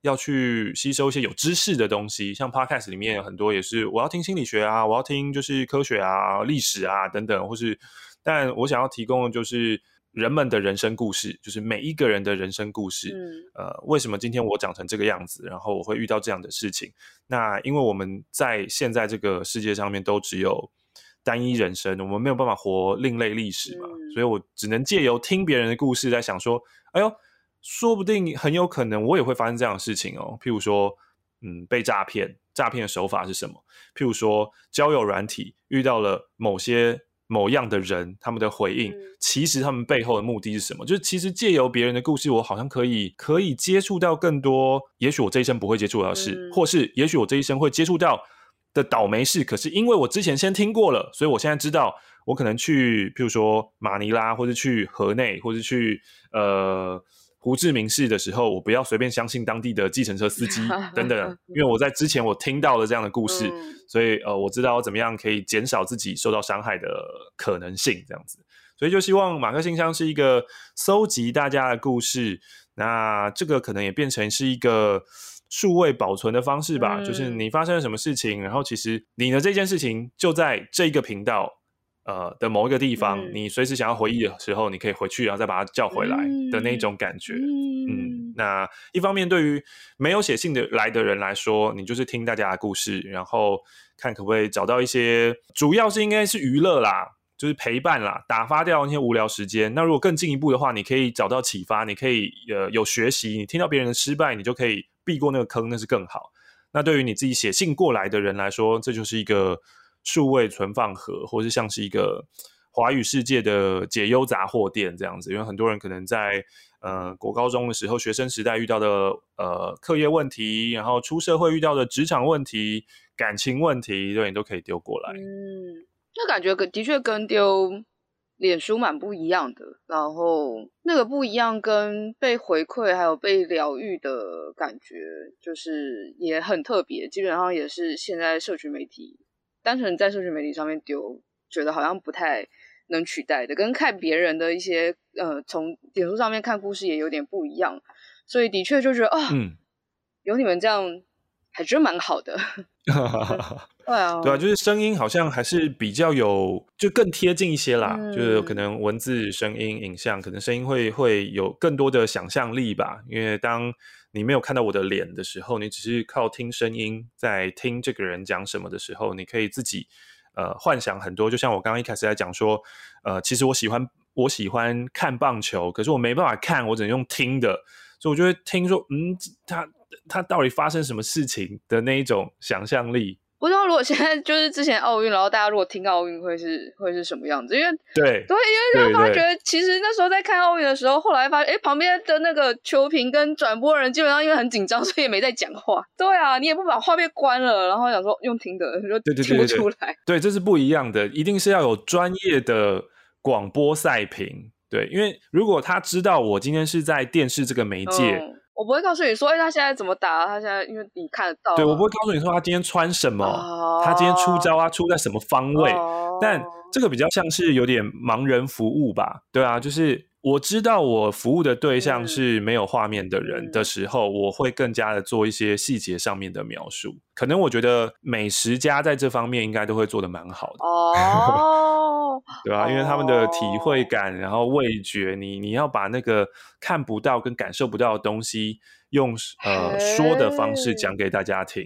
要去吸收一些有知识的东西，像 Podcast 里面有很多也是我要听心理学啊，我要听就是科学啊、历史啊等等，或是，但我想要提供的就是人们的人生故事，就是每一个人的人生故事。嗯，呃，为什么今天我长成这个样子，然后我会遇到这样的事情？那因为我们在现在这个世界上面都只有单一人生，我们没有办法活另类历史嘛，嗯，所以我只能借由听别人的故事，在想说，哎呦。说不定很有可能我也会发生这样的事情哦。譬如说，嗯，被诈骗，诈骗的手法是什么？譬如说，交友软体遇到了某些某样的人，他们的回应，嗯、其实他们背后的目的是什么？就是其实借由别人的故事，我好像可以可以接触到更多，也许我这一生不会接触到的事，嗯、或是也许我这一生会接触到的倒霉事。可是因为我之前先听过了，所以我现在知道，我可能去，譬如说马尼拉，或者去河内，或者去呃。胡志明市的时候，我不要随便相信当地的计程车司机 等等，因为我在之前我听到了这样的故事，嗯、所以呃，我知道怎么样可以减少自己受到伤害的可能性，这样子，所以就希望马克信箱是一个搜集大家的故事，那这个可能也变成是一个数位保存的方式吧，嗯、就是你发生了什么事情，然后其实你的这件事情就在这个频道。呃的某一个地方，嗯、你随时想要回忆的时候，你可以回去，然后再把它叫回来的那种感觉。嗯，嗯，那一方面对于没有写信的来的人来说，你就是听大家的故事，然后看可不可以找到一些，主要是应该是娱乐啦，就是陪伴啦，打发掉那些无聊时间。那如果更进一步的话，你可以找到启发，你可以呃有学习，你听到别人的失败，你就可以避过那个坑，那是更好。那对于你自己写信过来的人来说，这就是一个。数位存放盒，或是像是一个华语世界的解忧杂货店这样子，因为很多人可能在呃国高中的时候，学生时代遇到的呃课业问题，然后出社会遇到的职场问题、感情问题，对，你都可以丢过来。嗯，那感觉的确跟丢脸书蛮不一样的，然后那个不一样，跟被回馈还有被疗愈的感觉，就是也很特别，基本上也是现在社群媒体。单纯在社群媒体上面丢，觉得好像不太能取代的，跟看别人的一些呃，从点数上面看故事也有点不一样，所以的确就觉得啊，哦嗯、有你们这样还真蛮好的。对啊，对啊，就是声音好像还是比较有，就更贴近一些啦。嗯、就是可能文字、声音、影像，可能声音会会有更多的想象力吧，因为当。你没有看到我的脸的时候，你只是靠听声音在听这个人讲什么的时候，你可以自己呃幻想很多。就像我刚刚一开始在讲说，呃，其实我喜欢我喜欢看棒球，可是我没办法看，我只能用听的，所以我就会听说，嗯，他他到底发生什么事情的那一种想象力。不知道如果现在就是之前奥运，然后大家如果听奥运会是会是什么样子？因为对对，因为就发觉其实那时候在看奥运的时候，后来发现哎，旁边的那个球评跟转播人基本上因为很紧张，所以也没在讲话。对啊，你也不把画面关了，然后想说用听的，就听不出来。对，这是不一样的，一定是要有专业的广播赛评对，因为如果他知道我今天是在电视这个媒介。嗯我不会告诉你说，哎，他现在怎么打？他现在因为你看得到。对，我不会告诉你说他今天穿什么，哦、他今天出招啊，出在什么方位。哦、但这个比较像是有点盲人服务吧？对啊，就是我知道我服务的对象是没有画面的人的时候，嗯、我会更加的做一些细节上面的描述。可能我觉得美食家在这方面应该都会做的蛮好的。哦。对吧？因为他们的体会感，然后味觉，你你要把那个看不到跟感受不到的东西，用呃说的方式讲给大家听。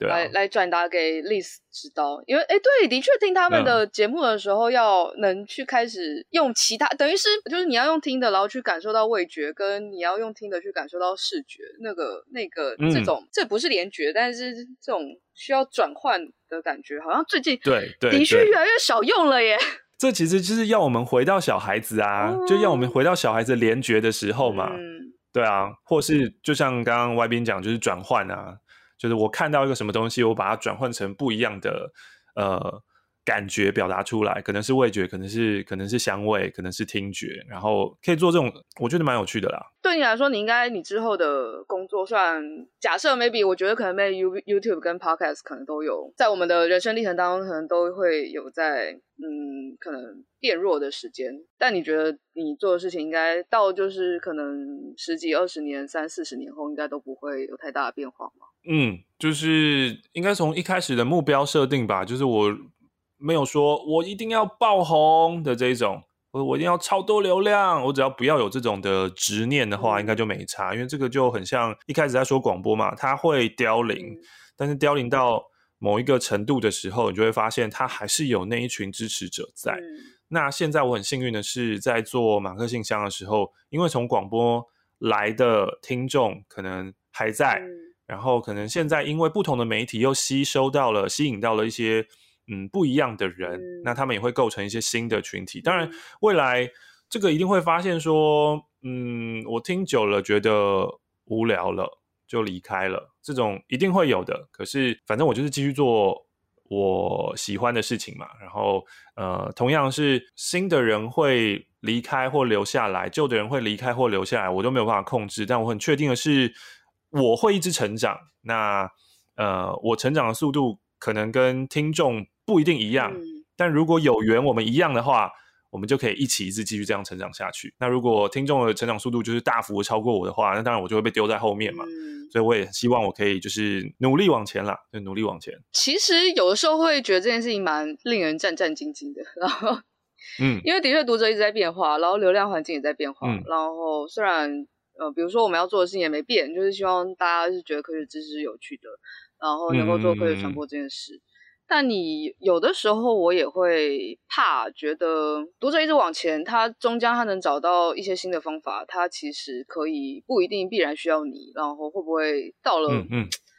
对啊，来来转达给 Liz 知道，因为哎，对，的确听他们的节目的时候，要能去开始用其他，等于是就是你要用听的，然后去感受到味觉，跟你要用听的去感受到视觉，那个那个这种，这不是联觉，但是这种需要转换的感觉，好像最近对对的确越来越少用了耶。这其实就是要我们回到小孩子啊，就要我们回到小孩子联觉的时候嘛，对啊，或是就像刚刚外宾讲，就是转换啊，就是我看到一个什么东西，我把它转换成不一样的呃。感觉表达出来，可能是味觉，可能是可能是香味，可能是听觉，然后可以做这种，我觉得蛮有趣的啦。对你来说，你应该你之后的工作，算假设 maybe，我觉得可能 maybe YouTube 跟 Podcast 可能都有，在我们的人生历程当中，可能都会有在嗯，可能变弱的时间。但你觉得你做的事情，应该到就是可能十几、二十年、三四十年后，应该都不会有太大的变化吗？嗯，就是应该从一开始的目标设定吧，就是我。没有说我一定要爆红的这一种，我我一定要超多流量，我只要不要有这种的执念的话，应该就没差。因为这个就很像一开始在说广播嘛，它会凋零，但是凋零到某一个程度的时候，你就会发现他还是有那一群支持者在。那现在我很幸运的是，在做马克信箱的时候，因为从广播来的听众可能还在，然后可能现在因为不同的媒体又吸收到了、吸引到了一些。嗯，不一样的人，嗯、那他们也会构成一些新的群体。当然，未来这个一定会发现说，嗯，我听久了觉得无聊了，就离开了。这种一定会有的。可是，反正我就是继续做我喜欢的事情嘛。然后，呃，同样是新的人会离开或留下来，旧的人会离开或留下来，我都没有办法控制。但我很确定的是，我会一直成长。那，呃，我成长的速度可能跟听众。不一定一样，嗯、但如果有缘我们一样的话，我们就可以一起一直继续这样成长下去。那如果听众的成长速度就是大幅超过我的话，那当然我就会被丢在后面嘛。嗯、所以我也希望我可以就是努力往前啦，就努力往前。其实有的时候会觉得这件事情蛮令人战战兢兢的，然后，嗯，因为的确读者一直在变化，然后流量环境也在变化，嗯、然后虽然呃，比如说我们要做的事情也没变，就是希望大家是觉得科学知识是有趣的，然后能够做科学传播这件事。嗯但你有的时候，我也会怕，觉得读者一直往前，他终将他能找到一些新的方法，他其实可以不一定必然需要你，然后会不会到了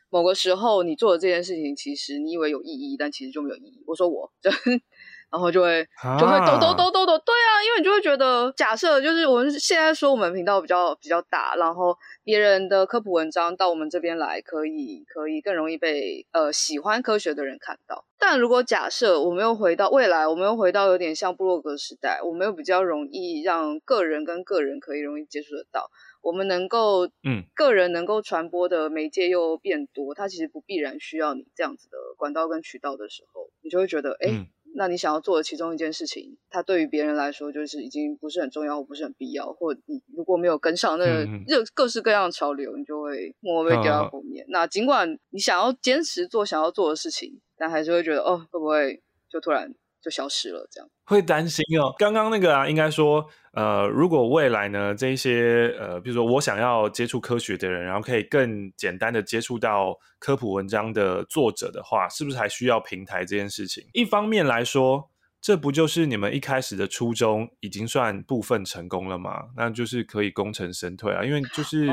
某个时候，你做的这件事情，其实你以为有意义，但其实就没有意义。我说我。就然后就会就会抖抖抖抖抖，对啊，因为你就会觉得，假设就是我们现在说我们频道比较比较大，然后别人的科普文章到我们这边来，可以可以更容易被呃喜欢科学的人看到。但如果假设我们又回到未来，我们又回到有点像布洛格时代，我们又比较容易让个人跟个人可以容易接触得到，我们能够嗯个人能够传播的媒介又变多，它其实不必然需要你这样子的管道跟渠道的时候，你就会觉得哎。嗯那你想要做的其中一件事情，它对于别人来说就是已经不是很重要或不是很必要，或你如果没有跟上那个各各式各样的潮流，你就会默默被丢到后面。嗯、那尽管你想要坚持做想要做的事情，但还是会觉得哦，会不会就突然就消失了？这样会担心哦。刚刚那个啊，应该说。呃，如果未来呢，这一些呃，比如说我想要接触科学的人，然后可以更简单的接触到科普文章的作者的话，是不是还需要平台这件事情？一方面来说，这不就是你们一开始的初衷已经算部分成功了吗？那就是可以功成身退啊，因为就是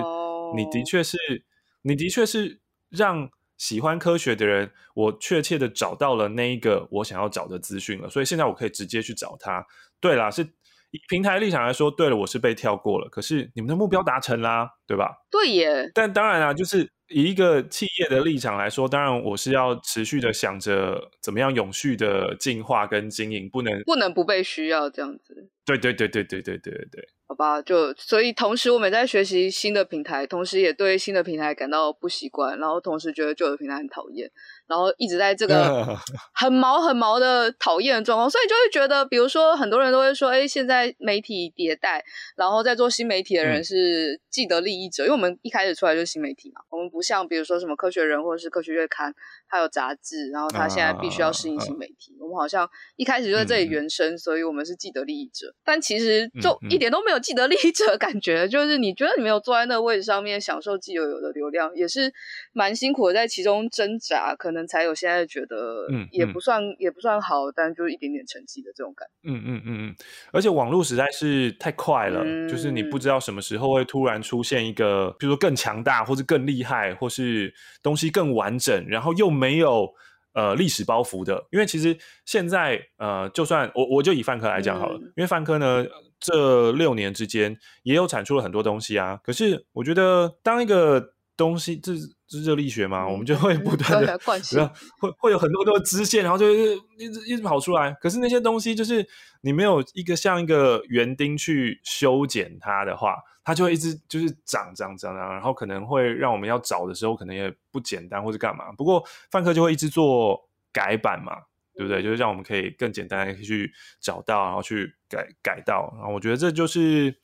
你的确是，oh. 你的确是让喜欢科学的人，我确切的找到了那一个我想要找的资讯了，所以现在我可以直接去找他。对啦，是。以平台立场来说，对了，我是被跳过了，可是你们的目标达成啦，对吧？对耶。但当然啊，就是以一个企业的立场来说，当然我是要持续的想着怎么样永续的进化跟经营，不能不能不被需要这样子。对对对对对对对对对。好吧，就所以同时我们在学习新的平台，同时也对新的平台感到不习惯，然后同时觉得旧的平台很讨厌。然后一直在这个 很毛很毛的讨厌的状况，所以就会觉得，比如说很多人都会说，哎，现在媒体迭代，然后在做新媒体的人是既得利益者，嗯、因为我们一开始出来就是新媒体嘛，我们不像比如说什么科学人或者是科学月刊，还有杂志，然后他现在必须要适应新媒体，啊、我们好像一开始就在这里原生，嗯、所以我们是既得利益者，但其实就一点都没有既得利益者的感觉，就是你觉得你没有坐在那个位置上面享受既有有的流量，也是蛮辛苦的，在其中挣扎，可能。才有现在觉得，嗯，也不算、也不算好，但就是一点点成绩的这种感觉。嗯嗯嗯嗯，而且网络实在是太快了，嗯、就是你不知道什么时候会突然出现一个，比如说更强大，或是更厉害，或是东西更完整，然后又没有呃历史包袱的。因为其实现在呃，就算我我就以范科来讲好了，嗯、因为范科呢这六年之间也有产出了很多东西啊。可是我觉得当一个东西这。是热力学嘛，嗯、我们就会不断的，会会有很多多支线，然后就一直一直跑出来。可是那些东西，就是你没有一个像一个园丁去修剪它的话，它就会一直就是长长长长，然后可能会让我们要找的时候，可能也不简单，或者干嘛。不过范克就会一直做改版嘛，对不对？就是让我们可以更简单的去找到，然后去改改到。然后我觉得这就是。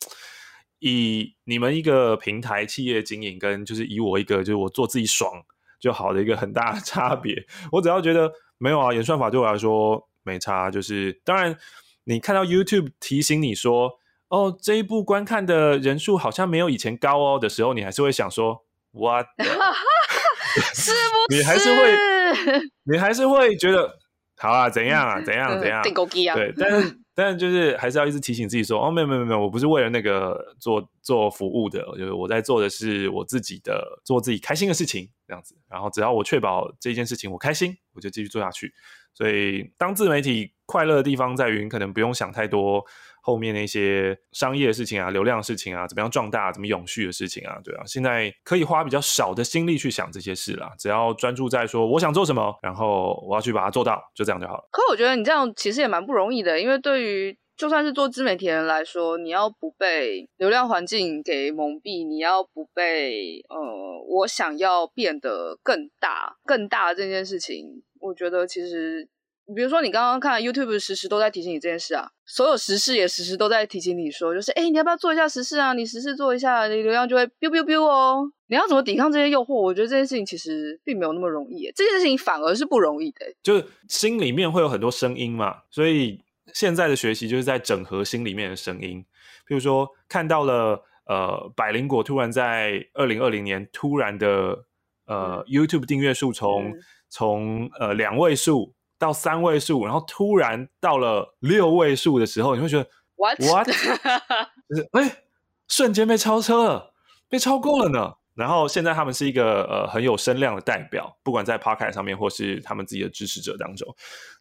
以你们一个平台企业经营，跟就是以我一个就是我做自己爽就好的一个很大的差别。我只要觉得没有啊，演算法对我来说没差。就是当然，你看到 YouTube 提醒你说，哦，这一部观看的人数好像没有以前高哦的时候，你还是会想说，What？是不是？你还是会，你还是会觉得，好啊，怎样啊，怎样怎样？对，但是。但就是还是要一直提醒自己说，哦，没有没有没有，我不是为了那个做做服务的，就是我在做的是我自己的，做自己开心的事情这样子。然后只要我确保这件事情我开心，我就继续做下去。所以当自媒体快乐的地方在于，你可能不用想太多。后面那些商业的事情啊、流量的事情啊、怎么样壮大、怎么永续的事情啊，对啊，现在可以花比较少的心力去想这些事啦，只要专注在说我想做什么，然后我要去把它做到，就这样就好了。可我觉得你这样其实也蛮不容易的，因为对于就算是做自媒体人来说，你要不被流量环境给蒙蔽，你要不被呃，我想要变得更大、更大的这件事情，我觉得其实。比如说，你刚刚看 YouTube 时时都在提醒你这件事啊，所有时事也时时都在提醒你说，就是哎，你要不要做一下时事啊？你时事做一下，你流量就会 biu biu biu 哦。你要怎么抵抗这些诱惑？我觉得这件事情其实并没有那么容易，这件事情反而是不容易的。就是心里面会有很多声音嘛，所以现在的学习就是在整合心里面的声音。比如说，看到了呃，百灵果突然在二零二零年突然的呃、嗯、YouTube 订阅数从、嗯、从呃两位数。到三位数，然后突然到了六位数的时候，你会觉得 what what？就是哎，瞬间被超车了，被超过了呢。然后现在他们是一个呃很有声量的代表，不管在 Podcast 上面或是他们自己的支持者当中，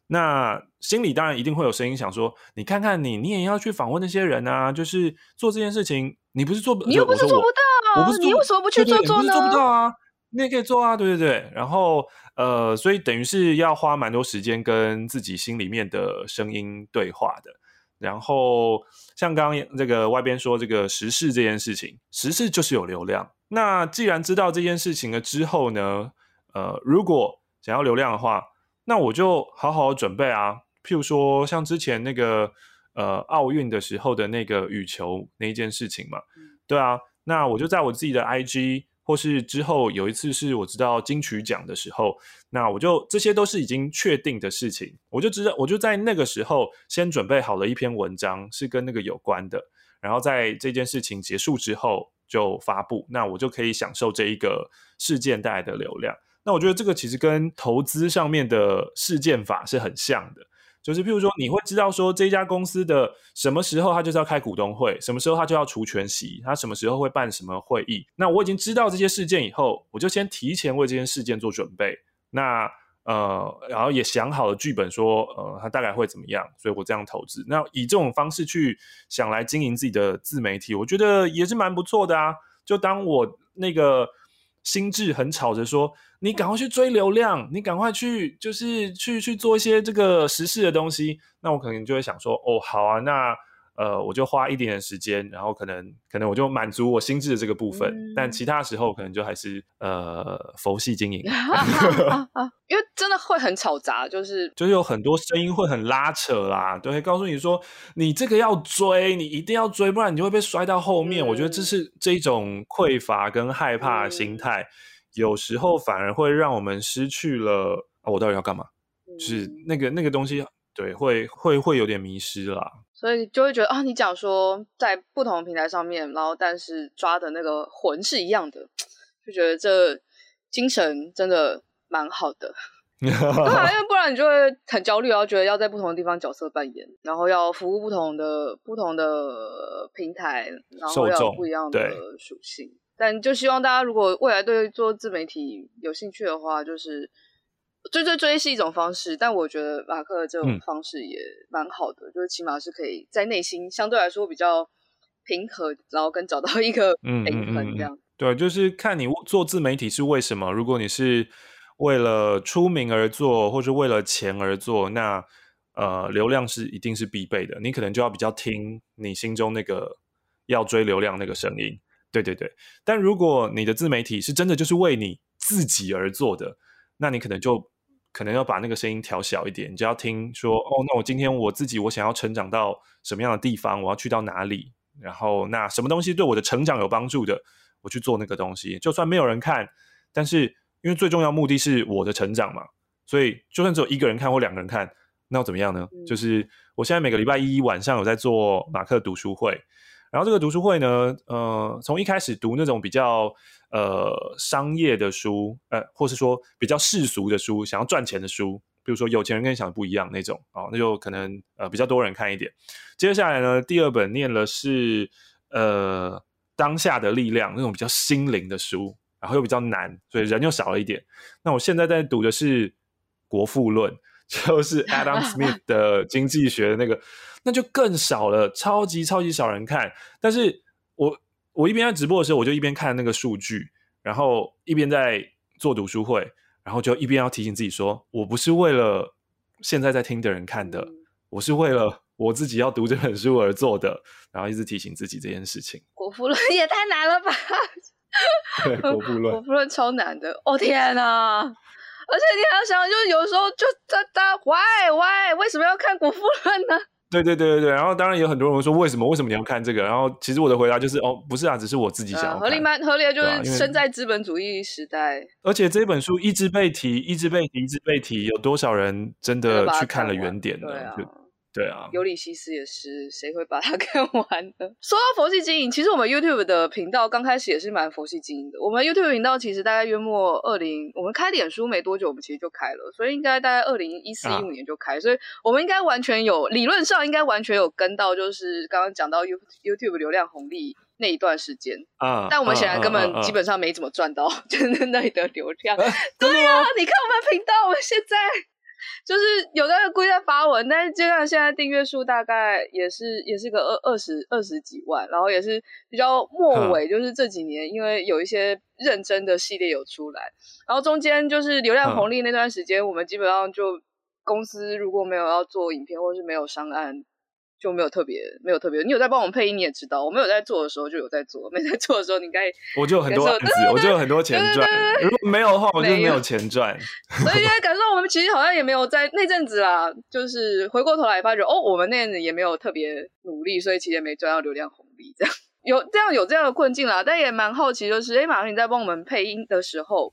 那心里当然一定会有声音想说：你看看你，你也要去访问那些人啊，就是做这件事情，你不是做，你又不是做不到，我不是你为什么不去做做呢？做不到啊。你也可以做啊，对对对，然后呃，所以等于是要花蛮多时间跟自己心里面的声音对话的。然后像刚刚这个外边说这个时事这件事情，时事就是有流量。那既然知道这件事情了之后呢，呃，如果想要流量的话，那我就好好准备啊。譬如说像之前那个呃奥运的时候的那个羽球那一件事情嘛，对啊，那我就在我自己的 IG。或是之后有一次是我知道金曲奖的时候，那我就这些都是已经确定的事情，我就知道我就在那个时候先准备好了一篇文章是跟那个有关的，然后在这件事情结束之后就发布，那我就可以享受这一个事件带来的流量。那我觉得这个其实跟投资上面的事件法是很像的。就是譬如说，你会知道说这家公司的什么时候他就是要开股东会，什么时候他就要除权息，他什么时候会办什么会议。那我已经知道这些事件以后，我就先提前为这件事件做准备。那呃，然后也想好了剧本说，说呃，他大概会怎么样，所以我这样投资。那以这种方式去想来经营自己的自媒体，我觉得也是蛮不错的啊。就当我那个。心智很吵着说：“你赶快去追流量，你赶快去，就是去去做一些这个实事的东西。”那我可能就会想说：“哦，好啊，那呃，我就花一点点时间，然后可能可能我就满足我心智的这个部分，嗯、但其他时候可能就还是呃佛系经营，因为真的会很吵杂，就是就是有很多声音会很拉扯啦，对，告诉你说你这个要追，你一定要追，不然你就会被摔到后面。嗯、我觉得这是这一种匮乏跟害怕的心态，嗯、有时候反而会让我们失去了啊，我到底要干嘛？嗯、就是那个那个东西，对，会会会有点迷失啦。所以就会觉得啊，你讲说在不同平台上面，然后但是抓的那个魂是一样的，就觉得这精神真的蛮好的。对啊，因为不然你就会很焦虑，然后觉得要在不同的地方角色扮演，然后要服务不同的不同的平台，然后要有不一样的属性。但就希望大家如果未来对做自媒体有兴趣的话，就是。追追追是一种方式，但我觉得马克这种方式也蛮好的，嗯、就是起码是可以在内心相对来说比较平和，然后跟找到一个平衡这样。嗯嗯嗯、对，就是看你做自媒体是为什么。如果你是为了出名而做，或是为了钱而做，那呃，流量是一定是必备的。你可能就要比较听你心中那个要追流量那个声音。对对对。但如果你的自媒体是真的就是为你自己而做的，那你可能就。可能要把那个声音调小一点，你就要听说哦，那我今天我自己我想要成长到什么样的地方，我要去到哪里，然后那什么东西对我的成长有帮助的，我去做那个东西，就算没有人看，但是因为最重要目的是我的成长嘛，所以就算只有一个人看或两个人看，那又怎么样呢？嗯、就是我现在每个礼拜一晚上有在做马克读书会。然后这个读书会呢，呃，从一开始读那种比较呃商业的书，呃，或是说比较世俗的书，想要赚钱的书，比如说有钱人跟你想的不一样那种，哦，那就可能呃比较多人看一点。接下来呢，第二本念了是呃当下的力量那种比较心灵的书，然后又比较难，所以人又少了一点。那我现在在读的是《国富论》。就是 Adam Smith 的经济学的那个，那就更少了，超级超级少人看。但是我我一边在直播的时候，我就一边看那个数据，然后一边在做读书会，然后就一边要提醒自己说，我不是为了现在在听的人看的，我是为了我自己要读这本书而做的，然后一直提醒自己这件事情。国富论 也太难了吧？对，国富论，国富论超难的。哦天哪！而且你还要想，就是有时候就在大 why why 为什么要看古富论呢？对对对对对。然后当然有很多人会说，为什么为什么你要看这个？然后其实我的回答就是哦，不是啊，只是我自己想要看。合理吗？合理就是身在资本主义时代。而且这本书一直被提，一直被提，一直被提，有多少人真的去看了原点呢？对啊，尤里西斯也是，谁会把它 看完呢？说到佛系经营，其实我们 YouTube 的频道刚开始也是蛮佛系经营的。我们 YouTube 频道其实大概约莫二零，我们开脸书没多久，我们其实就开了，所以应该大概二零一四一五年就开，啊、所以我们应该完全有，理论上应该完全有跟到，就是刚刚讲到 You YouTube 流量红利那一段时间啊。但我们显然根本基本上没怎么赚到，就是那里的流量。啊对啊，你看我们频道，我们现在。就是有在故意在发文，但是就像现在订阅数大概也是也是个二二十二十几万，然后也是比较末尾，就是这几年因为有一些认真的系列有出来，然后中间就是流量红利那段时间，我们基本上就公司如果没有要做影片或是没有上岸。就没有特别，没有特别。你有在帮我们配音，你也知道，我没有在做的时候就有在做，没在做的时候，你该我就有很多案子，我就有很多钱赚。如果没有的话，我就没有钱赚。所以现在感受我们其实好像也没有在那阵子啦，就是回过头来发觉，哦，我们那阵子也没有特别努力，所以其实也没赚到流量红利。这样有这样有这样的困境啦，但也蛮好奇，就是哎，马上你在帮我们配音的时候，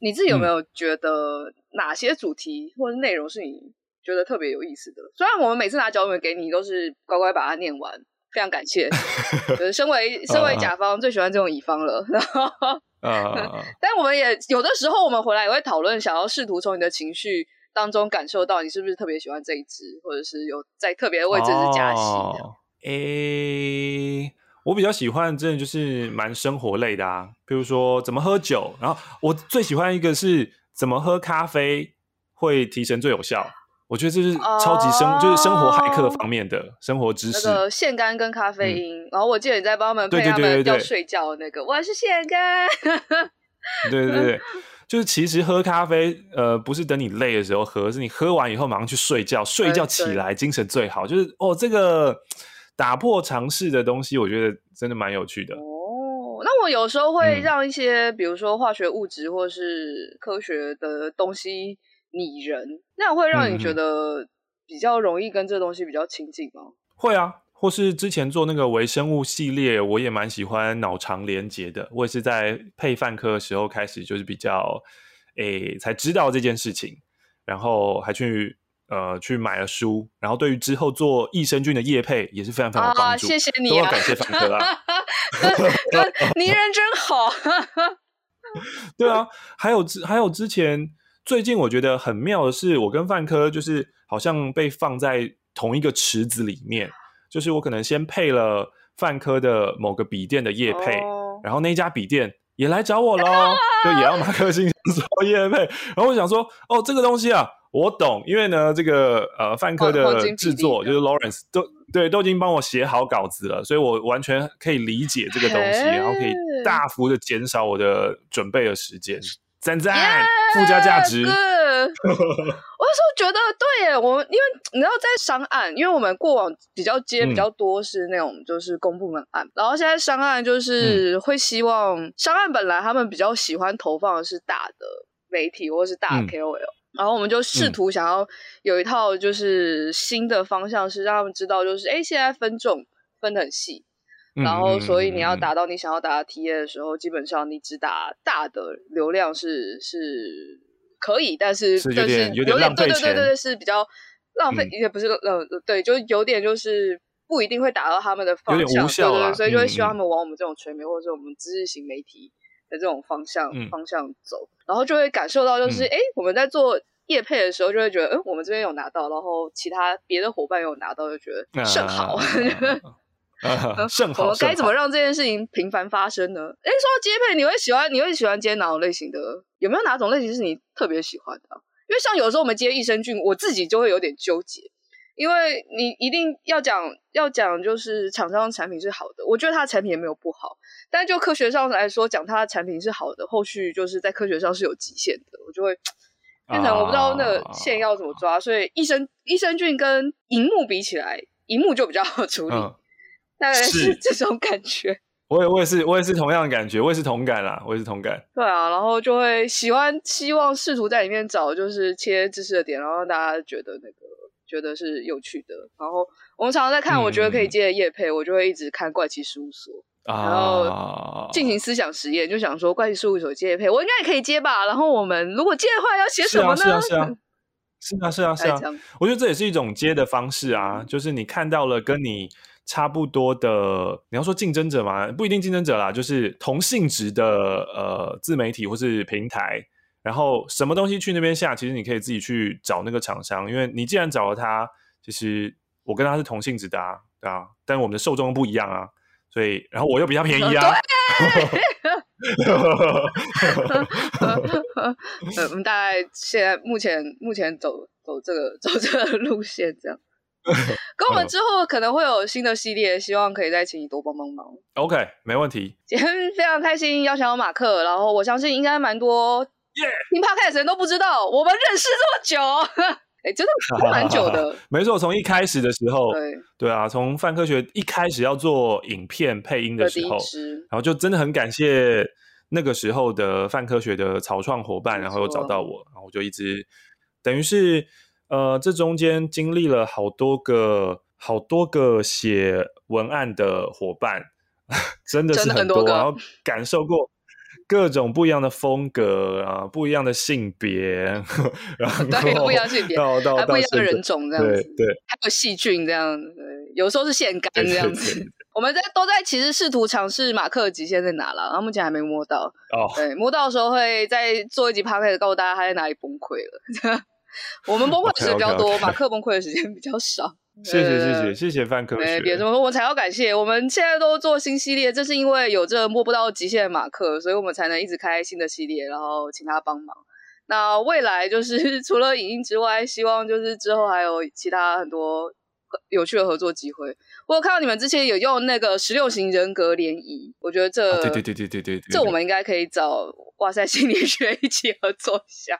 你自己有没有觉得哪些主题或者内容是你？觉得特别有意思的，虽然我们每次拿脚本给你，都是乖乖把它念完，非常感谢。就是身为身为甲方，最喜欢这种乙方了。然后，但我们也有的时候，我们回来也会讨论，想要试图从你的情绪当中感受到你是不是特别喜欢这一支，或者是有在特别为这支加戏。诶、欸，我比较喜欢，真的就是蛮生活类的啊，比如说怎么喝酒，然后我最喜欢一个是怎么喝咖啡会提神最有效。我觉得这是超级生，oh, 就是生活骇客方面的生活知识。那个腺苷跟咖啡因，嗯、然后我记得你在帮他们配他们要睡觉的那个，我是腺苷。对对对，就是其实喝咖啡，呃，不是等你累的时候喝，是你喝完以后马上去睡觉，睡觉起来精神最好。就是哦，这个打破常识的东西，我觉得真的蛮有趣的。哦，那我有时候会让一些，嗯、比如说化学物质或是科学的东西拟人，那会让你觉得比较容易跟这东西比较亲近吗？会啊。或是之前做那个微生物系列，我也蛮喜欢脑肠连结的。我也是在配饭科的时候开始，就是比较诶才知道这件事情，然后还去呃去买了书，然后对于之后做益生菌的业配也是非常非常有帮助。啊，谢谢你啊，都要感谢饭科啦。你人真好。对啊，还有之还有之前最近我觉得很妙的是，我跟范科就是好像被放在同一个池子里面。就是我可能先配了范科的某个笔电的业配，oh. 然后那家笔电也来找我喽，就也要马克信箱做业配。然后我想说，哦，这个东西啊，我懂，因为呢，这个呃范科的制作就是 Lawrence 都对都已经帮我写好稿子了，所以我完全可以理解这个东西然后可以大幅的减少我的准备的时间，赞赞，yeah, 附加价值。我有时候觉得对耶，我们因为你知道在商案，因为我们过往比较接比较多是那种就是公部门案，嗯、然后现在商案就是会希望、嗯、商案本来他们比较喜欢投放的是大的媒体或是大的 KOL，、嗯、然后我们就试图想要有一套就是新的方向，是让他们知道就是哎、欸、现在分众分的很细，然后所以你要达到你想要达的 TA 的时候，基本上你只打大的流量是是。可以，但是但是有点对对对对对，是比较浪费，也、嗯、不是呃，对，就有点就是不一定会打到他们的方向，对对对，所以就会希望他们往我们这种传媒、嗯、或者是我们知识型媒体的这种方向、嗯、方向走，然后就会感受到就是，哎、嗯，我们在做业配的时候就会觉得，嗯，我们这边有拿到，然后其他别的伙伴有拿到，就觉得甚好。啊 啊，甚好！我该怎么让这件事情频繁发生呢？哎，说到接配，你会喜欢你会喜欢接哪种类型的？有没有哪种类型是你特别喜欢的？因为像有时候我们接益生菌，我自己就会有点纠结，因为你一定要讲要讲，就是厂商的产品是好的，我觉得它的产品也没有不好，但就科学上来说，讲它的产品是好的，后续就是在科学上是有极限的，我就会变成我不知道那个线要怎么抓，所以益生益生菌跟荧幕比起来，荧幕就比较好处理。嗯大概是这种感觉，我也我也是我也是同样的感觉，我也是同感啦，我也是同感。对啊，然后就会喜欢希望试图在里面找就是切知识的点，然后让大家觉得那个觉得是有趣的。然后我们常常在看，我觉得可以接的业配，嗯，我就会一直看怪奇事务所，然后进行思想实验，就想说怪奇事务所接业配，我应该也可以接吧。然后我们如果接的话，要写什么呢？是啊是啊是啊是啊是啊，是啊，我觉得这也是一种接的方式啊，就是你看到了跟你。差不多的，你要说竞争者嘛，不一定竞争者啦，就是同性质的呃自媒体或是平台，然后什么东西去那边下，其实你可以自己去找那个厂商，因为你既然找了他，其实我跟他是同性质的啊，对啊，但我们的受众不一样啊，所以然后我又比较便宜啊，我们大概现在目前目前走走这个走这个路线这样。跟我们之后可能会有新的系列，希望可以再请你多帮帮忙。OK，没问题。今天非常开心邀请到马克，然后我相信应该蛮多听 Podcast 的人都不知道，我们认识这么久，哎、欸，真的蛮久的。没错，从一开始的时候，对对啊，从范科学一开始要做影片配音的时候，然后就真的很感谢那个时候的范科学的草创伙伴，然后又找到我，然后我就一直等于是。呃，这中间经历了好多个、好多个写文案的伙伴，真的是很多，很多，然后感受过各种不一样的风格啊，不一样的性别，然后 对不一样性别，到到还不一样的人种这样子，对，对还有细菌这样子，有时候是腺苷这样子。对对对我们在都在其实试图尝试马克的极限在哪了，然后目前还没摸到。哦，对，摸到的时候会再做一集 podcast 告诉大家他在哪里崩溃了。我们崩溃的时间比较多，okay, okay, okay. 马克崩溃的时间比较少。谢谢谢谢谢谢范科学。别这么说，我才要感谢。我们现在都做新系列，这是因为有这摸不到极限的马克，所以我们才能一直开新的系列，然后请他帮忙。那未来就是 除了影音之外，希望就是之后还有其他很多有趣的合作机会。我有看到你们之前有用那个十六型人格联谊，我觉得这、啊、对对对对对对，这我们应该可以找哇塞心理学一起合作一下。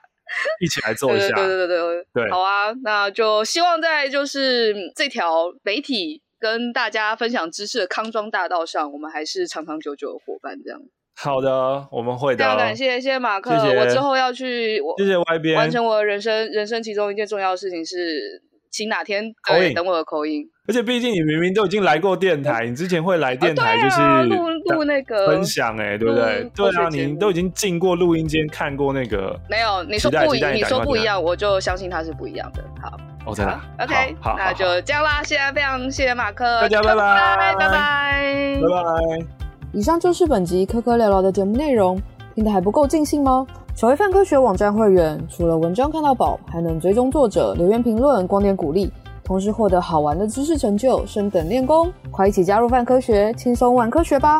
一起来做一下，对对对对对，对，好啊，那就希望在就是这条媒体跟大家分享知识的康庄大道上，我们还是长长久久的伙伴。这样。好的，我们会的。非常感谢，谢谢马克。谢谢。我之后要去，我谢谢 Y 边，完成我的人生人生其中一件重要的事情是，请哪天对等我的口音。而且毕竟你明明都已经来过电台，你之前会来电台就是录录那个分享哎，对不对？对啊，你都已经进过录音间看过那个。没有，你说不一样，你说不一样，我就相信它是不一样的。好，哦，真的。OK，那就这样啦。现在非常谢谢马克，大家拜拜，拜拜，拜拜。以上就是本集科科聊聊的节目内容，听得还不够尽兴吗？成为泛科学网站会员，除了文章看到饱，还能追踪作者、留言评论、光点鼓励。同时获得好玩的知识成就，升等练功，快一起加入泛科学，轻松玩科学吧！